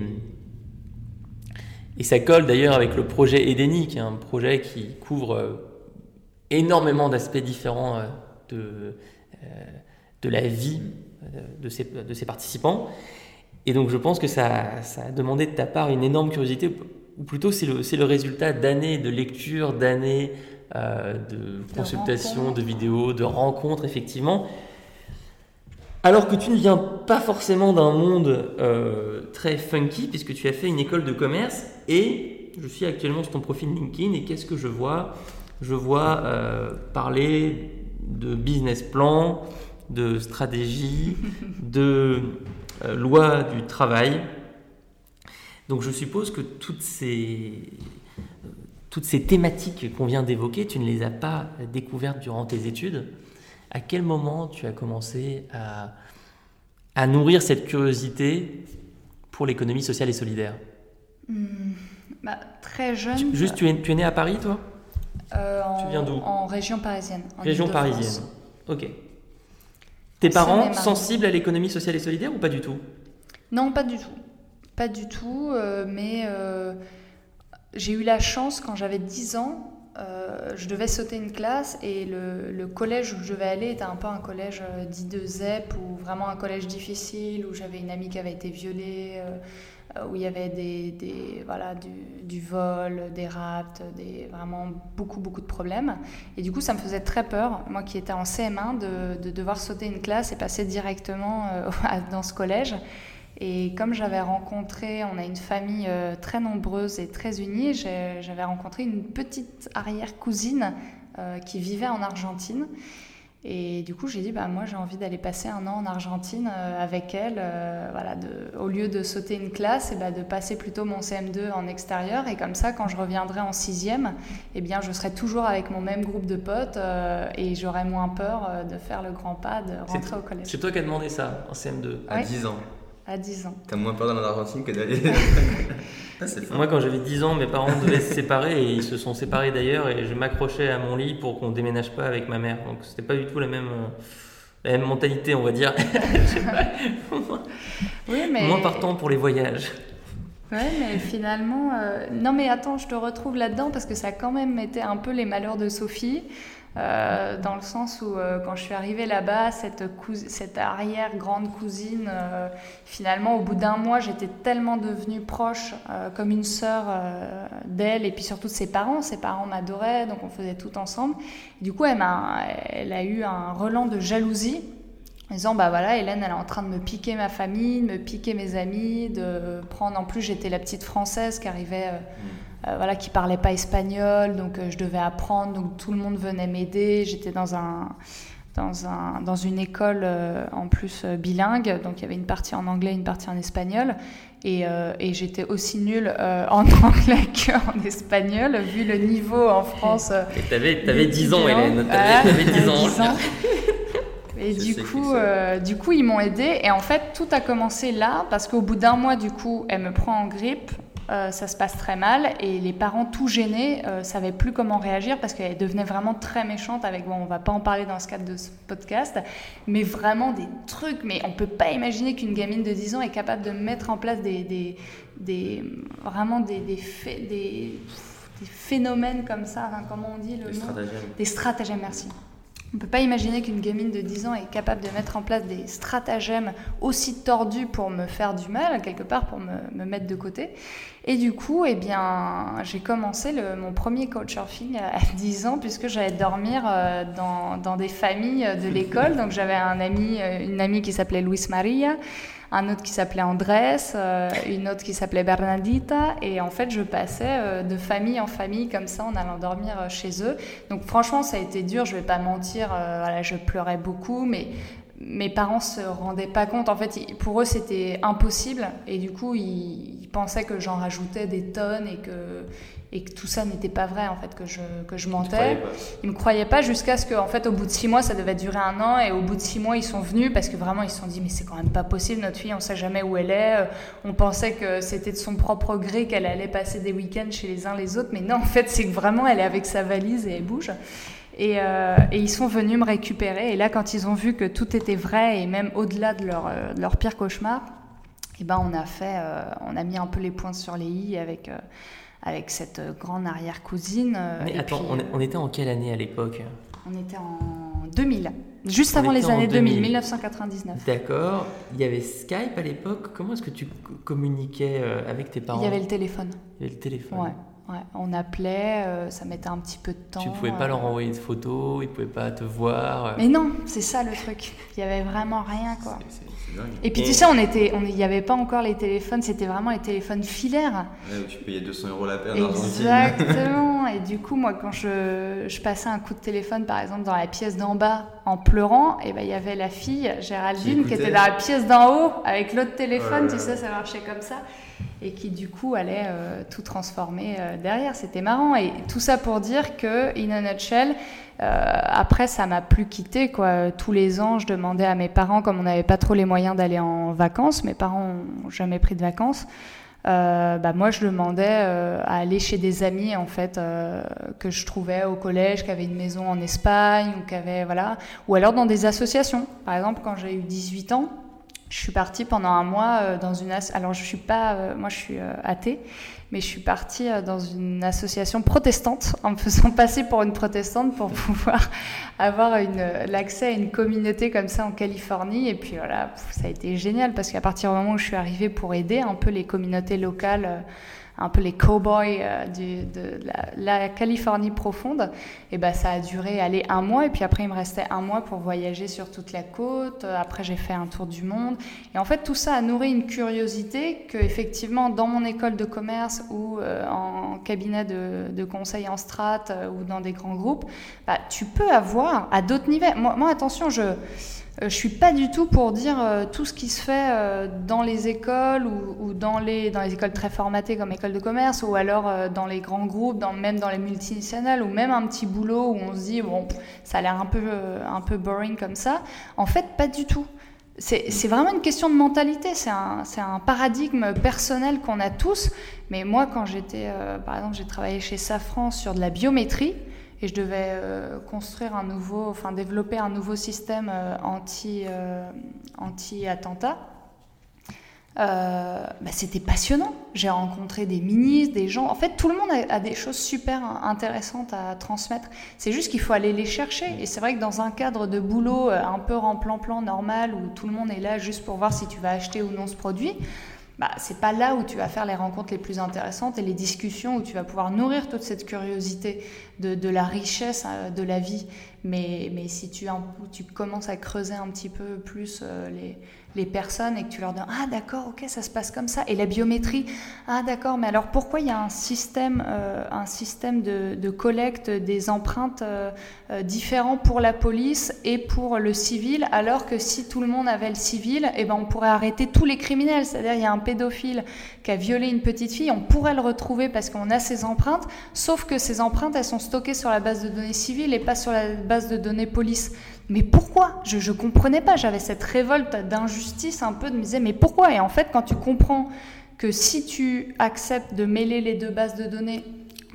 et ça colle d'ailleurs avec le projet Edeni, qui est un projet qui couvre énormément d'aspects différents de, de la vie de ses, de ses participants. Et donc je pense que ça, ça, a demandé de ta part une énorme curiosité ou plutôt c'est le, le, résultat d'années de lecture, d'années euh, de, consultations, de vidéos, de rencontres, effectivement. Alors que tu ne viens pas forcément d'un monde euh, très funky, puisque tu as fait une école de commerce, et je suis actuellement sur ton profil LinkedIn, et qu'est-ce que je vois? Je vois euh, parler de business plan, de stratégie, de loi du travail. Donc je suppose que toutes ces, toutes ces thématiques qu'on vient d'évoquer, tu ne les as pas découvertes durant tes études. À quel moment tu as commencé à, à nourrir cette curiosité pour l'économie sociale et solidaire hmm, bah, Très jeune. juste, tu es, tu es né à Paris, toi? Euh, Tu viens d'où? En région parisienne. région parisienne. Ok. Tes parents sensibles à l'économie sociale et solidaire ou pas du tout? Non, pas du tout. Pas du tout, euh, mais euh, j'ai eu la chance quand j'avais 10 ans, euh, je devais sauter une classe et le, collège où je devais aller était un peu un collège euh, dit de ZEP ou vraiment un collège difficile où j'avais une amie qui avait été violée, euh, où il y avait des, des voilà, du, du, vol, des rapts, des, vraiment beaucoup beaucoup de problèmes. Et du coup ça me faisait très peur, moi qui étais en CM1, de, de devoir sauter une classe et passer directement dans ce collège. Et comme j'avais rencontré, on a une famille euh, très nombreuse et très unie, j'avais rencontré une petite arrière-cousine euh, qui vivait en Argentine. Et du coup, j'ai dit, bah, moi, j'ai envie d'aller passer un an en Argentine euh, avec elle. voilà, de, au lieu de sauter une classe, et bah, de passer plutôt mon CM2 en extérieur. Et comme ça, quand je reviendrai en sixième, eh bien, je serai toujours avec mon même groupe de potes et j'aurai moins peur de faire le grand pas, de rentrer au collège. C'est toi qui as demandé ça en CM2 À 10 ans à 10 ans. T'as moins peur d'aller en Argentine que d'aller. Ah, Moi, quand j'avais 10 ans, mes parents devaient se séparer et ils se sont séparés d'ailleurs et je m'accrochais à mon lit pour qu'on déménage pas avec ma mère. Donc, c'était pas du tout la même, euh, la même mentalité, on va dire. oui, mais... Moins partant pour les voyages. Ouais, mais finalement, euh, non, mais attends, je te retrouve là-dedans parce que ça a quand même été un peu les malheurs de Sophie. Euh, dans le sens où euh, quand je suis arrivée là-bas, cette, arrière-grande cousine, euh, finalement au bout d'un mois, j'étais tellement devenue proche, comme une sœur d'elle, et puis surtout de ses parents. Ses parents m'adoraient, donc on faisait tout ensemble. du coup, elle a, elle a eu un relan de jalousie. En disant, bah voilà, Hélène, elle est en train de me piquer ma famille, de me piquer mes amis, de prendre. En plus, j'étais la petite française qui arrivait mmh. Euh, voilà, qui parlait pas espagnol, donc euh, je devais apprendre, donc tout le monde venait m'aider. J'étais dans un dans, un, dans une école euh, en plus bilingue, donc il y avait une partie en anglais, une partie en espagnol, et, et j'étais aussi nulle en anglais qu'en espagnol, vu le niveau en France. et t'avais, avais 10 ans, Hélène, t'avais, 10 ans. Et du coup, du coup, ils m'ont aidé. Et en fait, tout a commencé là, parce qu'au bout d'un mois, du coup, elle me prend en grippe. Euh, ça se passe très mal. Et les parents tout gênés euh, savaient plus comment réagir parce qu'elle devenait vraiment très méchante avec bon on va pas en parler dans ce cadre de ce podcast. Mais vraiment des trucs mais on peut pas imaginer qu'une gamine de 10 ans est capable de mettre en place des, des, des vraiment des, des, des, phénomènes comme ça comment on dit le des stratagèmes. Des stratagèmes merci on ne peut pas imaginer qu'une gamine de 10 ans est capable de mettre en place des stratagèmes aussi tordus pour me faire du mal, quelque part, pour me, me mettre de côté. Et du coup, eh bien, j'ai commencé mon premier couchsurfing à 10 ans, puisque j'allais dormir euh, dans, dans, des familles de l'école. Donc j'avais un ami, euh, une amie qui s'appelait Luis Maria, un autre qui s'appelait Andrés, euh, une autre qui s'appelait Bernadita. Et en fait, je passais euh, de famille en famille comme ça en allant dormir euh, chez eux. Donc franchement, ça a été dur, je vais pas mentir. je pleurais beaucoup, mais mes parents se rendaient pas compte. En fait, pour eux, c'était impossible. Et du coup, ils, pensaient que j'en rajoutais des tonnes et que, et que tout ça n'était pas vrai, en fait, que je, que je mentais. Ils me croyaient pas jusqu'à ce qu'en fait, au bout de six mois, ça devait durer un an. Et au bout de six mois, ils sont venus parce que vraiment, ils se sont dit, mais c'est quand même pas possible, notre fille, on sait jamais où elle est. On pensait que c'était de son propre gré qu'elle allait passer des week-ends chez les uns les autres. Mais non, en fait, c'est que vraiment, elle est avec sa valise et elle bouge. Euh, et, ils sont venus me récupérer. Et là, quand ils ont vu que tout était vrai et même au-delà de leur, euh, leur, pire cauchemar, et eh ben, on a fait, euh, on a mis un peu les points sur les i avec avec cette grande arrière-cousine. Mais attends, on, était en quelle année à l'époque On était en 2000. Juste On avant les années 2000, 2000. 1999. D'accord. Il y avait Skype à l'époque. Comment est-ce que tu co- communiquais euh, avec tes parents? Il y avait le téléphone. Il y avait le téléphone. Ouais, ouais. On appelait, euh, ça mettait un petit peu de temps. Tu pouvais pas euh. leur envoyer de photos, ils pouvaient pas te voir. euh. Mais non, c'est ça le truc. Il y avait vraiment rien, quoi. Et puis Et- tu sais, on était, on- n'y avait pas encore les téléphones, c'était vraiment les téléphones filaires. Ouais, où tu payais 200 euros la paire. Exactement. Et du coup, moi, quand je, je passais un coup de téléphone, par exemple, dans la pièce d'en bas en pleurant, et ben il y avait la fille Géraldine qui, était dans la pièce d'en haut avec l'autre téléphone, Ouais. tu sais, ça marchait comme ça. Et qui du coup allait euh, tout transformer euh, derrière. C'était marrant. Et tout ça pour dire que, in a nutshell, euh, après, ça m'a plus quitté. Quoi. Tous les ans, je demandais à mes parents, comme on n'avait pas trop les moyens d'aller en vacances, mes parents n'ont jamais pris de vacances. bah, moi, je demandais à aller chez des amis en fait que je trouvais au collège, qui avaient une maison en Espagne ou qui voilà, ou alors dans des associations. Par exemple, quand j'ai eu 18 ans, je suis partie pendant un mois euh, dans une as- alors je suis pas euh, moi je suis euh, athée mais je suis partie dans une association protestante en me faisant passer pour une protestante pour pouvoir avoir l'accès à une communauté comme ça en Californie. Et puis voilà ça a été génial parce qu'à partir du moment où je suis arrivée pour aider un peu les communautés locales un peu les cow-boys euh, de la, Californie profonde, et ben ça a duré aller un mois et puis après il me restait un mois pour voyager sur toute la côte. Euh, Après j'ai fait un tour du monde et en fait tout ça a nourri une curiosité que effectivement dans mon école de commerce ou euh, en cabinet de, conseil en strat ou dans des grands groupes, bah, tu peux avoir à d'autres niveaux. Moi, attention je je suis pas du tout pour dire euh, tout ce qui se fait euh, dans les écoles ou, dans, les, écoles très formatées comme école de commerce ou alors euh, dans les grands groupes, même dans les multinationales ou même un petit boulot où on se dit bon ça a l'air un peu, euh, un peu boring comme ça. En fait, pas du tout. C'est vraiment une question de mentalité, c'est un, paradigme personnel qu'on a tous. Mais moi, quand j'étais, euh, par exemple, j'ai travaillé chez Safran sur de la biométrie et je devais euh, construire un nouveau, enfin développer un nouveau système euh, euh, anti-attentat. Bah, c'était passionnant. J'ai rencontré des ministres, des gens. En fait, tout le monde a, a des choses super intéressantes à transmettre. C'est juste qu'il faut aller les chercher. Et c'est vrai que dans un cadre de boulot un peu remplan-plan normal, où tout le monde est là juste pour voir si tu vas acheter ou non ce produit, bah, c'est pas là où tu vas faire les rencontres les plus intéressantes et les discussions où tu vas pouvoir nourrir toute cette curiosité de, la richesse euh, de la vie. Mais, mais si tu commences à creuser un petit peu plus euh, les, les personnes et que tu leur dis Ah, d'accord, ok, ça se passe comme ça. Et la biométrie, ah, d'accord, mais alors pourquoi il y a un système, euh, un système de, collecte des empreintes euh, euh, différent pour la police et pour le civil, alors que si tout le monde avait le civil, eh ben, on pourrait arrêter tous les criminels. C'est-à-dire, il y a un pédophile qui a violé une petite fille, on pourrait le retrouver parce qu'on a ses empreintes, sauf que ces empreintes, elles sont stockées sur la base de données civile et pas sur la base de données police. Mais pourquoi? Je ne comprenais pas, j'avais cette révolte d'injustice un peu, de me disais, mais pourquoi? Et en fait, quand tu comprends que si tu acceptes de mêler les deux bases de données,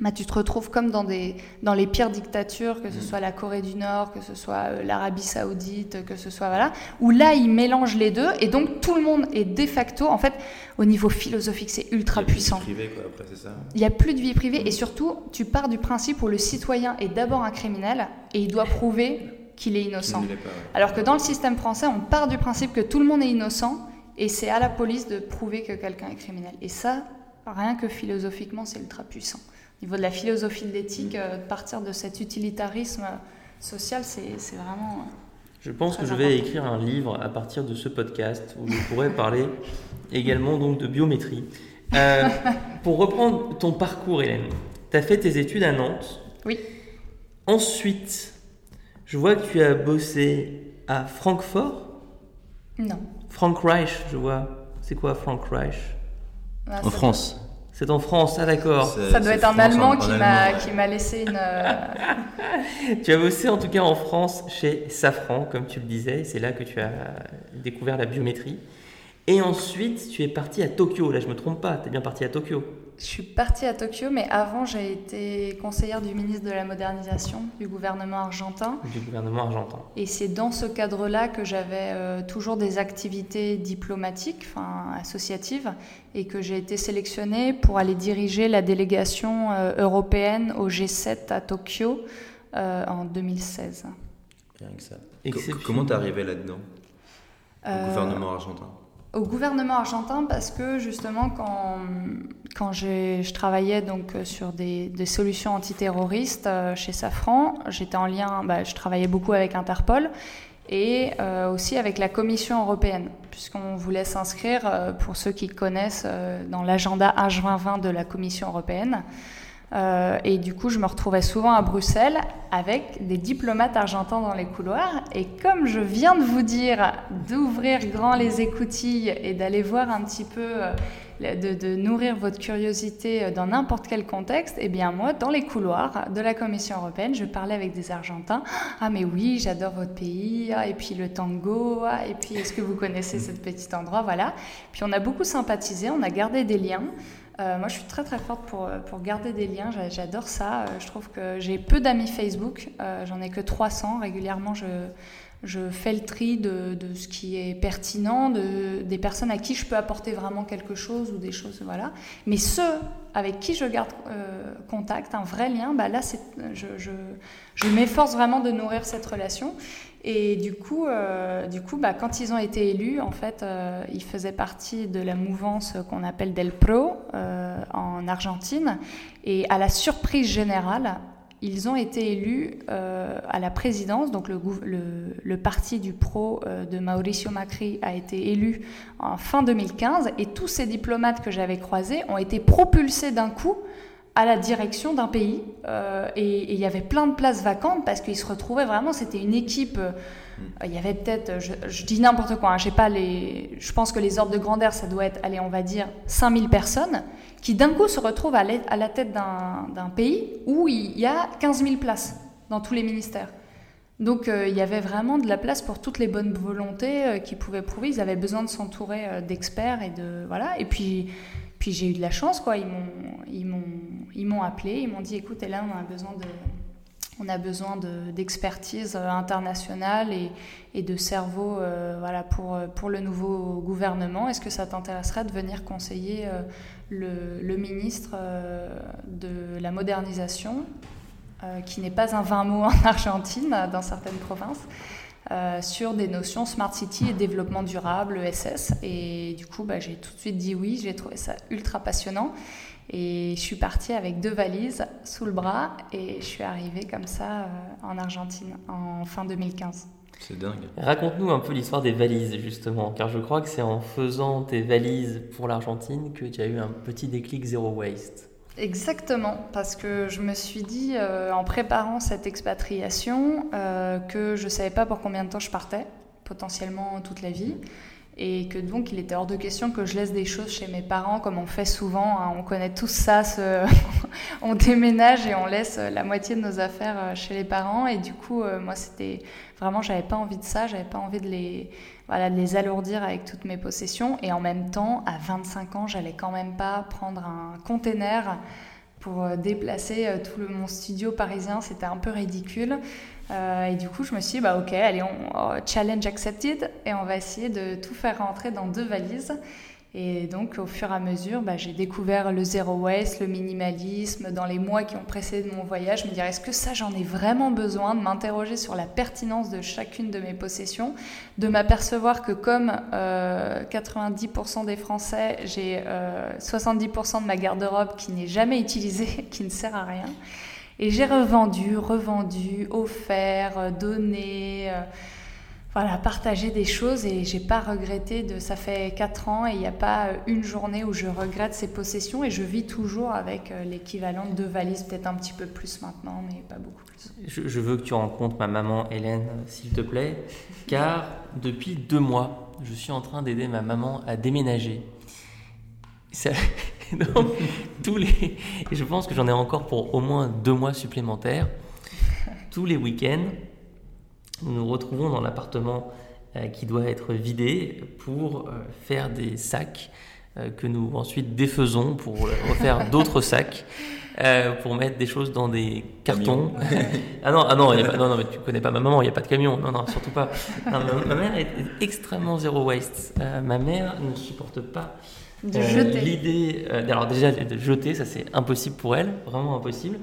bah, tu te retrouves comme dans, des, dans les pires dictatures, que ce soit la Corée du Nord, que ce soit euh, l'Arabie Saoudite, que ce soit voilà, où là ils mélangent les deux. Et donc tout le monde est de facto, en fait, au niveau philosophique, c'est ultra Il y a plus de puissant. privé, quoi, après, c'est ça? Il n'y a plus de vie privée. Et surtout, tu pars du principe où le citoyen est d'abord un criminel et il doit prouver qu'il est innocent. Il ne l'est pas, ouais. Alors que dans le système français, on part du principe que tout le monde est innocent et c'est à la police de prouver que quelqu'un est criminel. Et ça, rien que philosophiquement, c'est ultra puissant. Au niveau de la philosophie de l'éthique, euh, de partir de cet utilitarisme euh, social, c'est c'est vraiment... euh, Je pense que je vais important. écrire un livre à partir de ce podcast où je pourrais parler également donc de biométrie. Euh, pour reprendre ton parcours, Hélène, tu as fait tes études à Nantes. Oui. Ensuite, je vois que tu as bossé à Francfort. Non. Frank Reich, je vois. C'est quoi Frank Reich? Ah, En France. C'est en France, ah d'accord. Ça doit être un France, Allemand m'a ouais. qui m'a laissé une... euh, Tu as bossé en tout cas en France chez Safran, comme tu le disais. C'est là que tu as découvert la biométrie. Et ensuite, tu es parti à Tokyo. Là, je me trompe pas, tu es bien parti à Tokyo. Je suis partie à Tokyo, mais avant, j'ai été conseillère du ministre de la Modernisation du gouvernement argentin. du gouvernement argentin. Et c'est dans ce cadre-là que j'avais euh, toujours des activités diplomatiques, enfin associatives, et que j'ai été sélectionnée pour aller diriger la délégation euh, européenne au G7 à Tokyo euh, en 2016. Rien que ça. Comment t'es arrivé là-dedans Au gouvernement argentin? Au gouvernement argentin parce que justement quand, quand je travaillais donc sur des, des solutions antiterroristes chez Safran, j'étais en lien, bah, je travaillais beaucoup avec Interpol et euh, aussi avec la Commission européenne, puisqu'on voulait s'inscrire, euh, pour ceux qui connaissent, euh, dans l'agenda H2020 de la Commission européenne. Et du coup, je me retrouvais souvent à Bruxelles avec des diplomates argentins dans les couloirs. Et comme je viens de vous dire d'ouvrir grand les écoutilles et d'aller voir un petit peu de, nourrir votre curiosité euh, dans n'importe quel contexte, eh bien moi, dans les couloirs de la Commission européenne, je parlais avec des Argentins. Ah mais oui, j'adore votre pays. Ah, et puis le tango. Ah, et puis est-ce que vous connaissez ce petit endroit Voilà. Puis on a beaucoup sympathisé, on a gardé des liens. Euh, moi, je suis très très forte pour, euh, pour garder des liens. J'adore ça. Je trouve que j'ai peu d'amis Facebook. J'en ai que 300. Régulièrement, je, je fais le tri de, ce qui est pertinent, de, des personnes à qui je peux apporter vraiment quelque chose ou des choses, voilà. Mais ceux avec qui je garde euh, contact, un vrai lien, bah là, je m'efforce vraiment de nourrir cette relation. Et du coup, euh, du coup bah, quand ils ont été élus, en fait, euh, ils faisaient partie de la mouvance qu'on appelle Del Pro en Argentine. Et à la surprise générale, ils ont été élus euh, à la présidence, donc le, parti du pro euh, de Mauricio Macri a été élu en fin 2015 et tous ces diplomates que j'avais croisés ont été propulsés d'un coup à la direction d'un pays. Euh, et il y avait plein de places vacantes parce qu'ils se retrouvaient vraiment, c'était une équipe il y avait peut-être, je, dis n'importe quoi, hein, pas les, je pense que les ordres de grandeur, ça doit être, allez, on va dire 5000 personnes qui d'un coup se retrouvent à, la tête d'un pays où il y a 15 000 places dans tous les ministères. Donc euh, il y avait vraiment de la place pour toutes les bonnes volontés euh, qui pouvaient prouver. Ils avaient besoin de s'entourer euh, d'experts et de voilà. Et puis puis j'ai eu de la chance quoi. Ils m'ont ils m'ont ils m'ont appelé. Ils m'ont dit écoute là on a besoin de on a besoin d'expertise euh, internationale et, de cerveau euh, voilà, pour, euh, pour le nouveau gouvernement. Est-ce que ça t'intéresserait de venir conseiller le, le, ministre de la modernisation, qui n'est pas un vain mot en Argentine, dans certaines provinces, sur des notions Smart City et développement durable, ESS Et du coup, bah, j'ai tout de suite dit oui, j'ai trouvé ça ultra passionnant. Et je suis partie avec deux valises sous le bras et je suis arrivée comme ça euh, en Argentine en fin 2015. C'est dingue. Raconte-nous un peu l'histoire des valises justement, car je crois que c'est en faisant tes valises pour l'Argentine que tu as eu un petit déclic zéro waste. Exactement, parce que je me suis dit euh, en préparant cette expatriation euh, que je ne savais pas pour combien de temps je partais, potentiellement toute la vie et que donc il était hors de question que je laisse des choses chez mes parents comme on fait souvent. Hein. On connaît tous ça, on déménage et on laisse la moitié de nos affaires euh, chez les parents. Et du coup, euh, moi, c'était vraiment, j'avais pas envie de ça, j'avais pas envie de les, voilà, de les alourdir avec toutes mes possessions. Et en même temps, à 25 ans, j'allais quand même pas prendre un container pour euh, déplacer tout le, mon studio parisien. C'était un peu ridicule. Euh, et du coup, je me suis dit, bah ok, allez, on, oh, challenge accepted, et on va essayer de tout faire rentrer dans deux valises. Et donc, au fur et à mesure, bah, j'ai découvert le zero waste, le minimalisme. Dans les mois qui ont précédé mon voyage, je me disais, est-ce que ça, j'en ai vraiment besoin de m'interroger sur la pertinence de chacune de mes possessions, de m'apercevoir que comme 90% euh, des Français, j'ai 70% euh, de ma garde-robe qui n'est jamais utilisée, qui ne sert à rien. Et j'ai revendu, revendu, offert, euh, donné, voilà, partagé des choses et j'ai pas regretté de. Ça fait 4 ans et il n'y a pas une journée où je regrette ces possessions et je vis toujours avec euh, l'équivalent de deux valises, peut-être un petit peu plus maintenant, mais pas beaucoup plus. Je, veux que tu rencontres ma maman Hélène, s'il te plaît, car depuis deux mois, je suis en train d'aider ma maman à déménager. Tous les, et je pense que j'en ai encore pour au moins deux mois supplémentaires. Tous les week-ends, nous nous retrouvons dans l'appartement euh, qui doit être vidé pour euh, faire des sacs euh, que nous ensuite défaisons pour refaire d'autres sacs. pour mettre des choses dans des cartons. ah non, ah non, non, non, mais tu connais pas ma maman, il n'y a pas de camion. Non, non, surtout pas. ma, ma, mère est extrêmement zéro waste. ma mère ne supporte pas jeter. L'idée, euh, alors déjà de jeter, ça c'est impossible pour elle, vraiment impossible.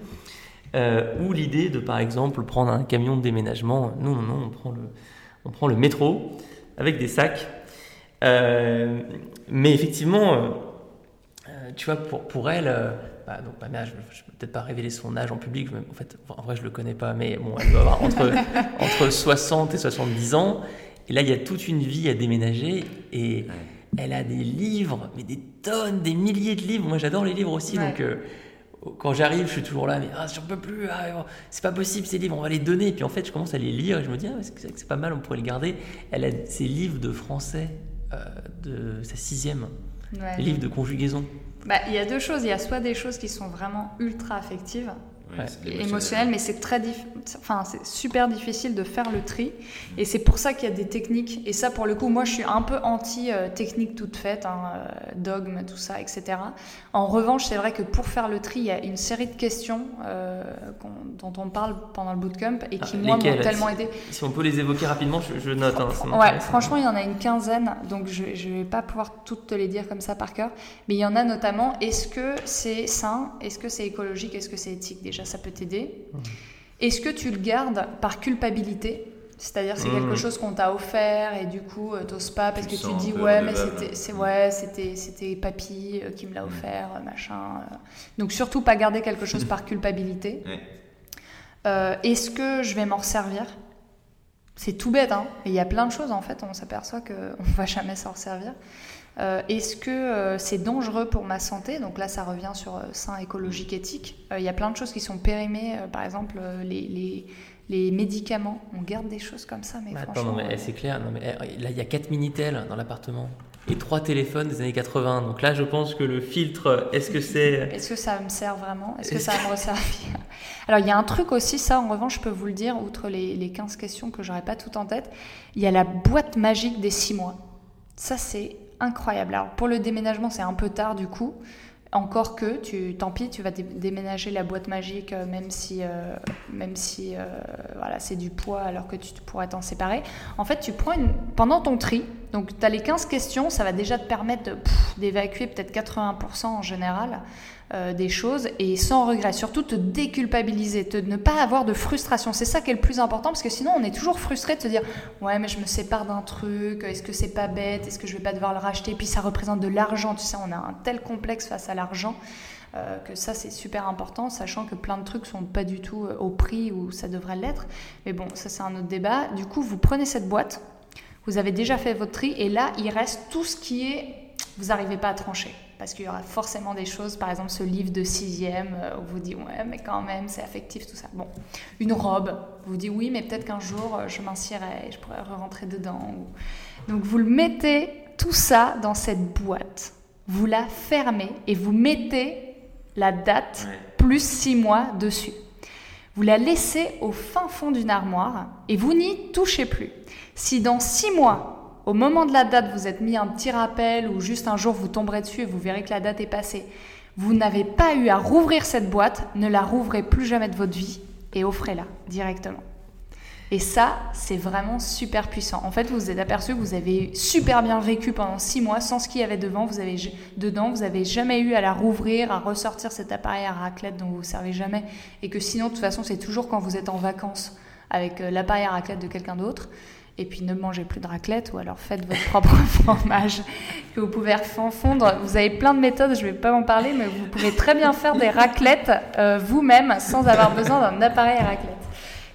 Ou l'idée de, par exemple, prendre un camion de déménagement. Non, non, non, on prend le, on prend le métro avec des sacs. mais effectivement, tu vois, pour, pour elle, bah, donc ma mère, je ne vais peut-être pas révéler son âge en public, en fait, en vrai, je ne le connais pas, mais bon, elle doit avoir entre, entre 60 et 70 ans. Et là, il y a toute une vie à déménager et elle a des livres, mais des tonnes, des milliers de livres. Moi, j'adore les livres aussi, donc euh, quand j'arrive, je suis toujours là, mais ah, j'en peux plus, ah, c'est pas possible ces livres, on va les donner. Et puis en fait, je commence à les lire et je me dis, ah, c'est pas mal, on pourrait les garder. Elle a ses livres de français euh, de sa sixième, les livres de conjugaison. Bah, il y a deux choses. Il y a soit des choses qui sont vraiment ultra affectives, émotionnel, mais c'est très enfin, c'est super difficile de faire le tri. Et c'est pour ça qu'il y a des techniques. Et ça, pour le coup, moi, je suis un peu anti-technique euh, toute faite, hein, euh, dogme, tout ça, etc. En revanche, c'est vrai que pour faire le tri, il y a une série de questions euh, dont on parle pendant le bootcamp et qui, ah, moi, m'ont tellement aidé. Si on peut les évoquer rapidement, je, note. Hein, ouais, franchement, il y en a une quinzaine, donc je ne vais pas pouvoir toutes te les dire comme ça par cœur. Mais il y en a notamment, est-ce que c'est sain? Est-ce que c'est écologique? Est-ce que c'est éthique déjà? Ça peut t'aider. Mmh. Est-ce que tu le gardes par culpabilité? C'est-à-dire c'est quelque mmh. chose qu'on t'a offert et du coup euh, t'oses pas parce que tu dis ouais mais c'était c'est ouais c'était c'était papy euh, qui me l'a mmh. offert euh, machin. Donc surtout pas garder quelque chose par culpabilité. Est-ce que je vais m'en servir C'est tout bête hein. il y a plein de choses en fait on s'aperçoit qu'on va jamais s'en servir. Euh, est-ce que euh, c'est dangereux pour ma santé? Donc là, ça revient sur euh, sain, écologique, éthique. Il y a plein de choses qui sont périmées, par exemple les, les, médicaments. On garde des choses comme ça, mais, franchement... mais c'est clair. Non, mais, là, il y a 4 Minitel dans l'appartement et trois téléphones des années 80. Donc là, je pense que le filtre, est-ce que c'est... Est-ce que ça me sert vraiment? Est-ce que ça va me resservir Alors, il y a un truc aussi, ça, en revanche, je peux vous le dire, outre les, les 15 questions que j'aurais pas tout en tête, il y a la boîte magique des 6 mois. Ça, c'est incroyable. Alors pour le déménagement, c'est un peu tard du coup. Encore que, tu, tant pis, tu vas déménager la boîte magique, euh, même si, euh, même si euh, voilà, c'est du poids alors que tu pourrais t'en séparer. En fait, tu prends une, pendant ton tri, donc tu as les 15 questions, ça va déjà te permettre d'évacuer peut-être 80% en général. Euh, des choses et sans regret. Surtout te déculpabiliser, te, ne pas avoir de frustration. C'est ça qui est le plus important parce que sinon on est toujours frustré de se dire ouais mais je me sépare d'un truc, est-ce que c'est pas bête, est-ce que je vais pas devoir le racheter, puis ça représente de l'argent, tu sais, on a un tel complexe face à l'argent. Euh, que ça c'est super important, sachant que plein de trucs sont pas du tout euh, au prix où ça devrait l'être. Mais bon, ça c'est un autre débat. Du coup, vous prenez cette boîte, vous avez déjà fait votre tri, et là il reste tout ce qui est vous n'arrivez pas à trancher parce qu'il y aura forcément des choses, par exemple ce livre de sixième, euh, où vous dites ouais mais quand même c'est affectif tout ça. Bon, une robe, vous dites oui mais peut-être qu'un jour euh, je m'insérerai, je pourrais rentrer dedans. Donc vous le mettez tout ça dans cette boîte, vous la fermez et vous mettez la date plus six mois dessus. Vous la laissez au fin fond d'une armoire et vous n'y touchez plus. Si dans six mois au moment de la date, vous êtes mis un petit rappel ou juste un jour vous tomberez dessus et vous verrez que la date est passée. Vous n'avez pas eu à rouvrir cette boîte, ne la rouvrez plus jamais de votre vie et offrez-la directement. Et ça, c'est vraiment super puissant. En fait, vous vous êtes aperçu que vous avez super bien vécu pendant six mois sans ce qu'il y avait devant, vous avez, dedans. Vous n'avez jamais eu à la rouvrir, à ressortir cet appareil à raclette dont vous ne servez jamais. Et que sinon, de toute façon, c'est toujours quand vous êtes en vacances avec euh, l'appareil à raclette de quelqu'un d'autre. Et puis ne mangez plus de raclette ou alors faites votre propre fromage que vous pouvez fondre. Vous avez plein de méthodes, je ne vais pas en parler, mais vous pouvez très bien faire des raclettes euh, vous-même sans avoir besoin d'un appareil à raclette.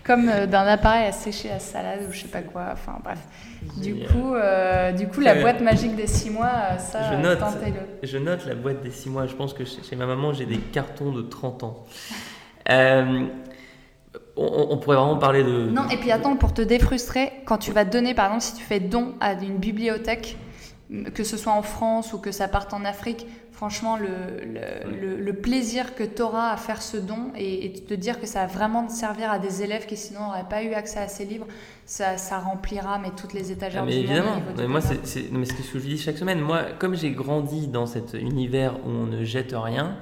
Comme euh, d'un appareil à sécher la salade ou je sais pas quoi. Enfin bref. Du coup, euh, du coup la boîte magique des 6 mois, ça, je note, Je note la boîte des 6 mois. Je pense que chez, ma maman, j'ai des cartons de 30 ans. On, pourrait vraiment parler de. Non, et puis attends, pour te défrustrer, quand tu vas donner, par exemple, si tu fais don à une bibliothèque, que ce soit en France ou que ça parte en Afrique, franchement, le, le, plaisir que tu auras à faire ce don et, et, te dire que ça va vraiment servir à des élèves qui sinon n'auraient pas eu accès à ces livres, ça, ça remplira mais toutes les étagères ah, mais évidemment, mais moi, c'est ce que je dis chaque semaine. Moi, comme j'ai grandi dans cet univers où on ne jette rien,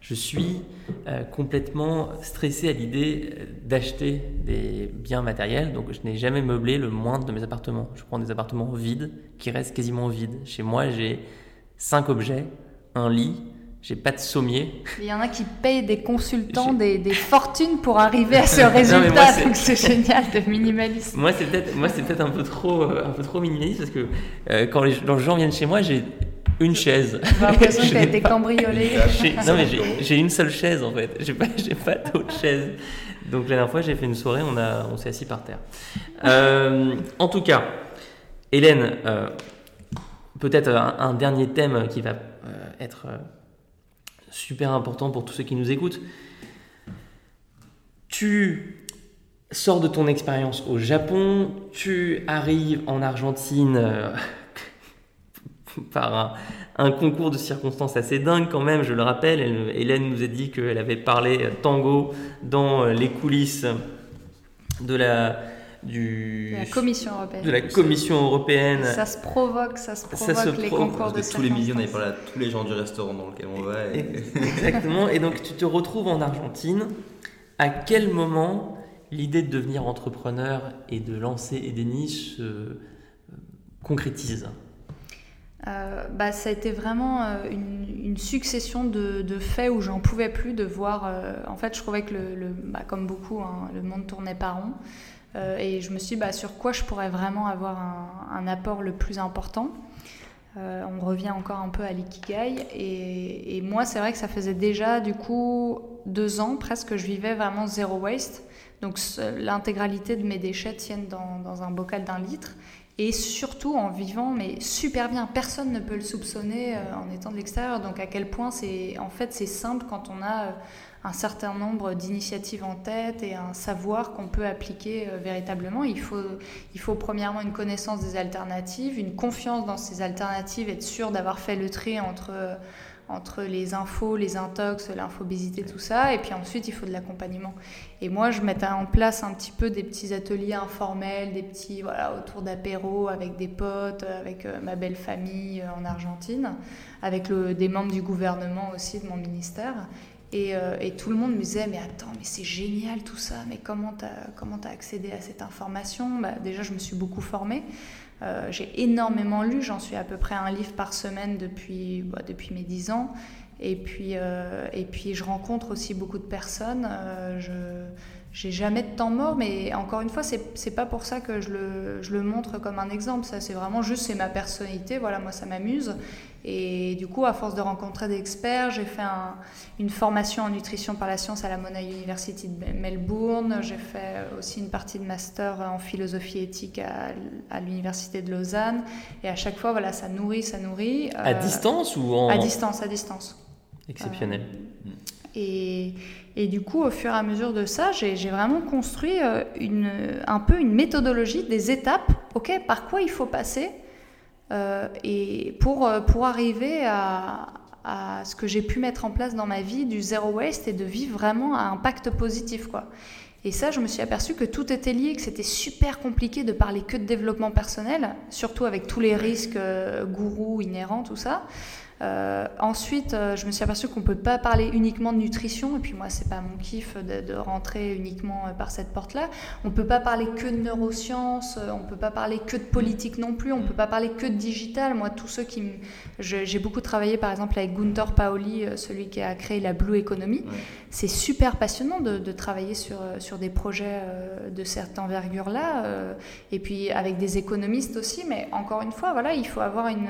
je suis euh, complètement stressé à l'idée euh, d'acheter des biens matériels. Donc, je n'ai jamais meublé le moindre de mes appartements. Je prends des appartements vides qui restent quasiment vides. Chez moi, j'ai cinq objets un lit, j'ai pas de sommier. Il y en a qui payent des consultants des, des, fortunes pour arriver à ce résultat, donc c'est génial de minimalisme. Moi, c'est peut-être, moi, c'est peut-être un peu trop, euh, un peu trop minimaliste parce que euh, quand les, gens viennent chez moi, j'ai une chaise. J'ai l'impression que tu as été cambriolé. non, mais j'ai une seule chaise en fait. J'ai pas, pas d'autre chaise. Donc la dernière fois, j'ai fait une soirée, on, a, on s'est assis par terre. Euh, en tout cas, Hélène, peut-être un, dernier thème qui va être super important pour tous ceux qui nous écoutent. Tu sors de ton expérience au Japon, tu arrives en Argentine euh, par un, concours de circonstances assez dingue quand même, je le rappelle. Hélène nous a dit qu'elle avait parlé tango dans les coulisses de la, du, de la Commission européenne. De la Commission européenne. Ça se provoque, ça se provoque les concours de tous les millions, on avait parlé à tous les gens du restaurant dans lequel on va. Exactement. Et donc tu te retrouves en Argentine. À quel moment l'idée de devenir entrepreneur et de lancer Edenis se euh, concrétise? Euh, bah, ça a été vraiment euh, une, succession de, faits où j'en pouvais plus de voir. en fait, je trouvais que, le, bah, comme beaucoup, hein, le monde tournait par rond. Euh, et je me suis dit bah, sur quoi je pourrais vraiment avoir un, apport le plus important? Euh, on revient encore un peu à l'ikigai. Et, moi, c'est vrai que ça faisait déjà, du coup, deux ans presque que je vivais vraiment zéro waste. Donc, l'intégralité de mes déchets tiennent dans, un bocal d'un litre. Et surtout en vivant, mais super bien. Personne ne peut le soupçonner euh, en étant de l'extérieur. Donc, à quel point c'est, en fait, c'est simple quand on a un certain nombre d'initiatives en tête et un savoir qu'on peut appliquer euh, véritablement. Il faut, il faut premièrement une connaissance des alternatives, une confiance dans ces alternatives, être sûr d'avoir fait le tri entre, euh, entre les infos, les intox, l'infobésité, tout ça. Et puis ensuite, il faut de l'accompagnement. Et moi, je mettais en place un petit peu des petits ateliers informels, des petits, voilà, autour d'apéros avec des potes, avec euh, ma belle famille en Argentine, avec le, des membres du gouvernement aussi, de mon ministère. Euh, et, tout le monde me disait, mais attends, mais c'est génial tout ça, mais comment tu as, comment as accédé à cette information? Bah, Déjà, je me suis beaucoup formée. Euh, j'ai énormément lu, j'en suis à peu près un livre par semaine depuis, bah, depuis mes 10 ans. Et puis, euh, et puis, je rencontre aussi beaucoup de personnes. je j'ai jamais de temps mort, mais encore une fois, c'est pas pour ça que je le, je le, montre comme un exemple. C'est vraiment juste, c'est ma personnalité. Voilà, moi, ça m'amuse. Et du coup, à force de rencontrer des experts, j'ai fait une formation en nutrition par la science à la Monash University de Melbourne. J'ai fait aussi une partie de master en philosophie éthique à, l'université de Lausanne. Et à chaque fois, voilà, ça nourrit, ça nourrit. À euh, distance ou en... À distance, à distance. Exceptionnel. Euh, et, et, du coup, au fur et à mesure de ça, j'ai vraiment construit euh, une, un peu une méthodologie des étapes, ok, par quoi il faut passer? Euh, et pour, euh, pour arriver à, ce que j'ai pu mettre en place dans ma vie du zéro waste et de vivre vraiment à impact positif. Quoi. Et ça, je me suis aperçu que tout était lié, que c'était super compliqué de parler que de développement personnel, surtout avec tous les risques gourous inhérents, tout ça. Euh, ensuite, euh, je me suis aperçue qu'on ne peut pas parler uniquement de nutrition, et puis moi, c'est pas mon kiff de, rentrer uniquement euh, par cette porte-là. On ne peut pas parler que de neurosciences, on ne peut pas parler que de politique non plus, on ne peut pas parler que de digital. Moi, tous ceux qui. J'ai beaucoup travaillé, par exemple, avec Gunther Paoli, celui qui a créé la Blue Economy. C'est super passionnant de, de, travailler sur, sur des projets de cette envergure-là, et puis avec des économistes aussi, mais encore une fois, voilà, il faut avoir une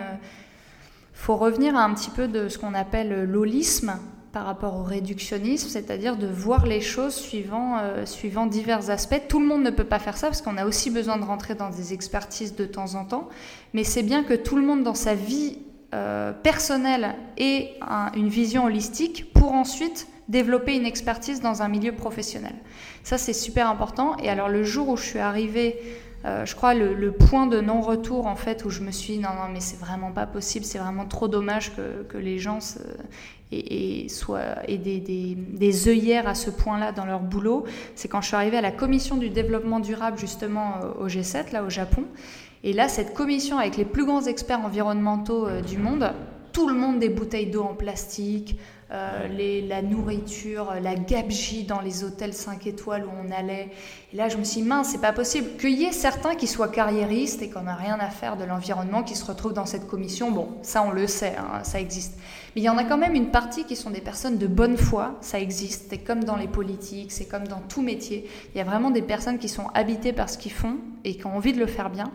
faut revenir à un petit peu de ce qu'on appelle l'holisme par rapport au réductionnisme, c'est-à-dire de voir les choses suivant, euh, suivant divers aspects. Tout le monde ne peut pas faire ça parce qu'on a aussi besoin de rentrer dans des expertises de temps en temps, mais c'est bien que tout le monde dans sa vie euh, personnelle ait une vision holistique pour ensuite développer une expertise dans un milieu professionnel. Ça, c'est super important. Et alors, le jour où je suis arrivée euh, je crois le, le point de non-retour en fait où je me suis dit non non mais c'est vraiment pas possible c'est vraiment trop dommage que, que les gens aient, soient, des, des, des, œillères à ce point-là dans leur boulot c'est quand je suis arrivée à la commission du développement durable justement euh, au G7 là au Japon. Et là cette commission avec les plus grands experts environnementaux euh, du monde tout le monde des bouteilles d'eau en plastique, euh, les, la nourriture, la gabegie dans les hôtels 5 étoiles où on allait. Et là, je me suis dit, mince, c'est pas possible. Qu'il y ait certains qui soient carriéristes et qu'on n'a rien à faire de l'environnement, qui se retrouvent dans cette commission, bon, ça on le sait, hein, ça existe. Mais il y en a quand même une partie qui sont des personnes de bonne foi, ça existe. C'est comme dans les politiques, c'est comme dans tout métier. Il y a vraiment des personnes qui sont habitées par ce qu'ils font et qui ont envie de le faire bien.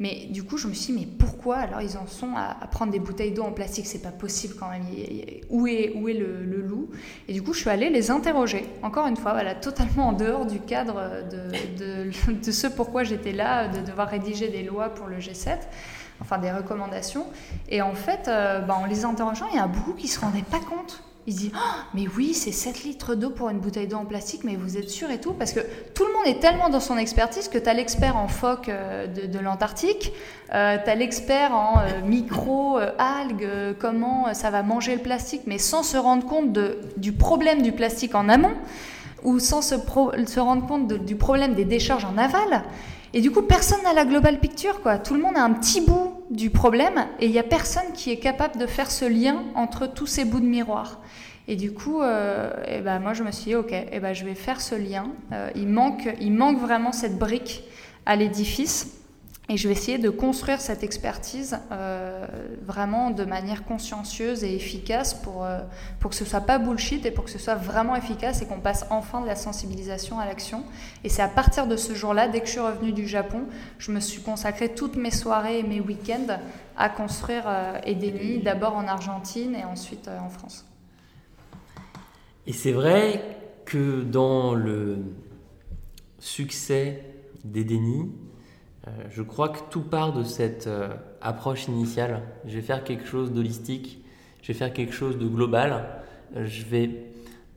Mais du coup, je me suis dit, mais pourquoi alors ils en sont à, prendre des bouteilles d'eau en plastique? C'est pas possible quand même. Où est, où est le, loup? Et du coup, je suis allée les interroger. Encore une fois, voilà, totalement en dehors du cadre de, de, ce pourquoi j'étais là, de devoir rédiger des lois pour le G7 enfin des recommandations. Et en fait, euh, bah, en les interrogeant, il y a beaucoup qui ne se rendaient pas compte il dit oh, Mais oui, c'est 7 litres d'eau pour une bouteille d'eau en plastique, mais vous êtes sûr et tout? Parce que tout le monde est tellement dans son expertise que tu as l'expert en phoque euh, de, l'Antarctique, euh, tu as l'expert en euh, micro-algues, comment ça va manger le plastique, mais sans se rendre compte de, du problème du plastique en amont, ou sans se, se rendre compte du problème des décharges en aval. Et du coup, personne n'a la global picture, quoi. Tout le monde a un petit bout du problème et il n'y a personne qui est capable de faire ce lien entre tous ces bouts de miroir. Et du coup, euh, eh ben, moi, je me suis dit, OK, eh ben, je vais faire ce lien. Euh, il, manque, il manque vraiment cette brique à l'édifice. Et je vais essayer de construire cette expertise euh, vraiment de manière consciencieuse et efficace pour, euh, pour que ce soit pas bullshit et pour que ce soit vraiment efficace et qu'on passe enfin de la sensibilisation à l'action. Et c'est à partir de ce jour-là, dès que je suis revenue du Japon, je me suis consacré toutes mes soirées et mes week-ends à construire euh, Edeni, d'abord en Argentine et ensuite en France. Et c'est vrai que dans le succès d'Edeni, euh, je crois que tout part de cette euh, approche initiale. Je vais faire quelque chose d'holistique, je vais faire quelque chose de global. Euh, je vais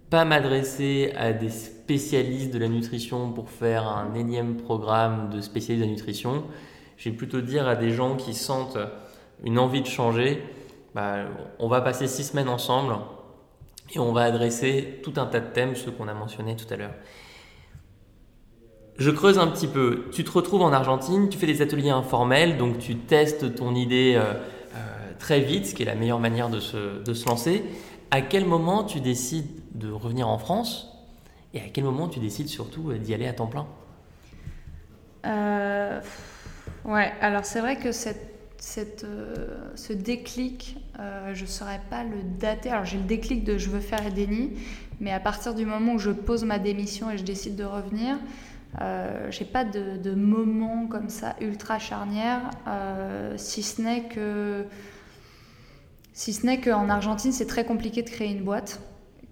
pas m'adresser à des spécialistes de la nutrition pour faire un énième programme de spécialistes de la nutrition. Je vais plutôt dire à des gens qui sentent une envie de changer, bah, on va passer six semaines ensemble et on va adresser tout un tas de thèmes, ceux qu'on a mentionnés tout à l'heure je creuse un petit peu. Tu te retrouves en Argentine, tu fais des ateliers informels, donc tu testes ton idée euh, euh, très vite, ce qui est la meilleure manière de se, de se, lancer. À quel moment tu décides de revenir en France et à quel moment tu décides surtout euh, d'y aller à temps plein? Ouais, alors c'est vrai que ce déclic, je ne saurais pas le dater. Alors j'ai le déclic de je veux faire Edeni, mais à partir du moment où je pose ma démission et je décide de revenir, euh, j'ai pas de, moment comme ça ultra charnière, euh, si ce n'est que si ce n'est qu'en Argentine c'est très compliqué de créer une boîte,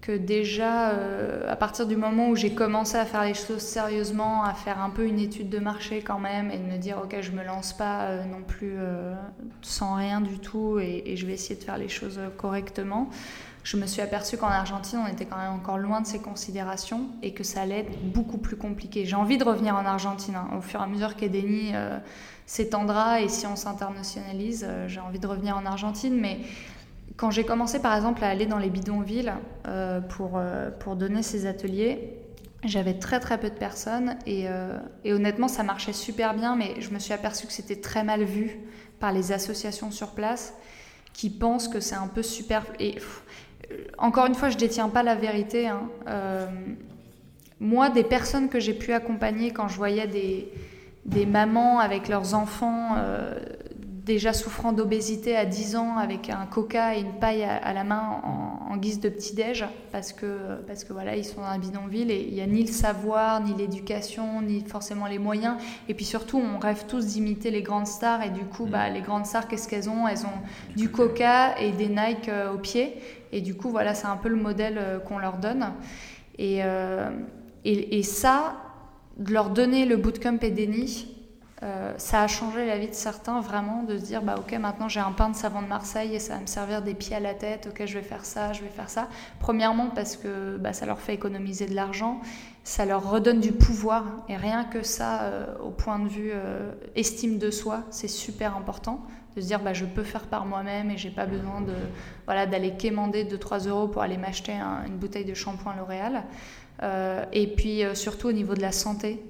que déjà euh, à partir du moment où j'ai commencé à faire les choses sérieusement, à faire un peu une étude de marché quand même et de me dire ok je me lance pas non plus sans rien du tout et, je vais essayer de faire les choses correctement je me suis aperçue qu'en Argentine, on était quand même encore loin de ces considérations et que ça allait être beaucoup plus compliqué. J'ai envie de revenir en Argentine. Hein. Au fur et à mesure qu'Edeni euh, s'étendra et si on s'internationalise, euh, j'ai envie de revenir en Argentine. Mais quand j'ai commencé par exemple à aller dans les bidonvilles euh, pour, pour donner ces ateliers, j'avais très très peu de personnes et, et, honnêtement ça marchait super bien, mais je me suis aperçue que c'était très mal vu par les associations sur place qui pensent que c'est un peu super. Et encore une fois, je ne détiens pas la vérité. Hein. Euh, moi, des personnes que j'ai pu accompagner quand je voyais des, des mamans avec leurs enfants euh, déjà souffrant d'obésité à 10 ans avec un coca et une paille à, la main en, guise de petit-déj parce que, parce que voilà, ils sont dans un bidonville et il n'y a ni le savoir, ni l'éducation, ni forcément les moyens. Et puis surtout, on rêve tous d'imiter les grandes stars et du coup, bah, les grandes stars, qu'est-ce qu'elles ont? Elles ont du coca et des Nike euh, aux pieds. Et du coup, voilà, c'est un peu le modèle euh, qu'on leur donne. Euh, et, et, ça, de leur donner le bootcamp et déni, euh, ça a changé la vie de certains vraiment de se dire bah ok maintenant j'ai un pain de savon de Marseille et ça va me servir des pieds à la tête. Ok je vais faire ça je vais faire ça. Premièrement parce que bah, ça leur fait économiser de l'argent. Ça leur redonne du pouvoir. Et rien que ça au point de vue estime de soi c'est super important de se dire bah, je peux faire par moi-même et j'ai pas besoin de voilà d'aller quémander 2-3 euros pour aller m'acheter une bouteille de shampoing L'Oréal. Euh, et puis euh, surtout au niveau de la santé,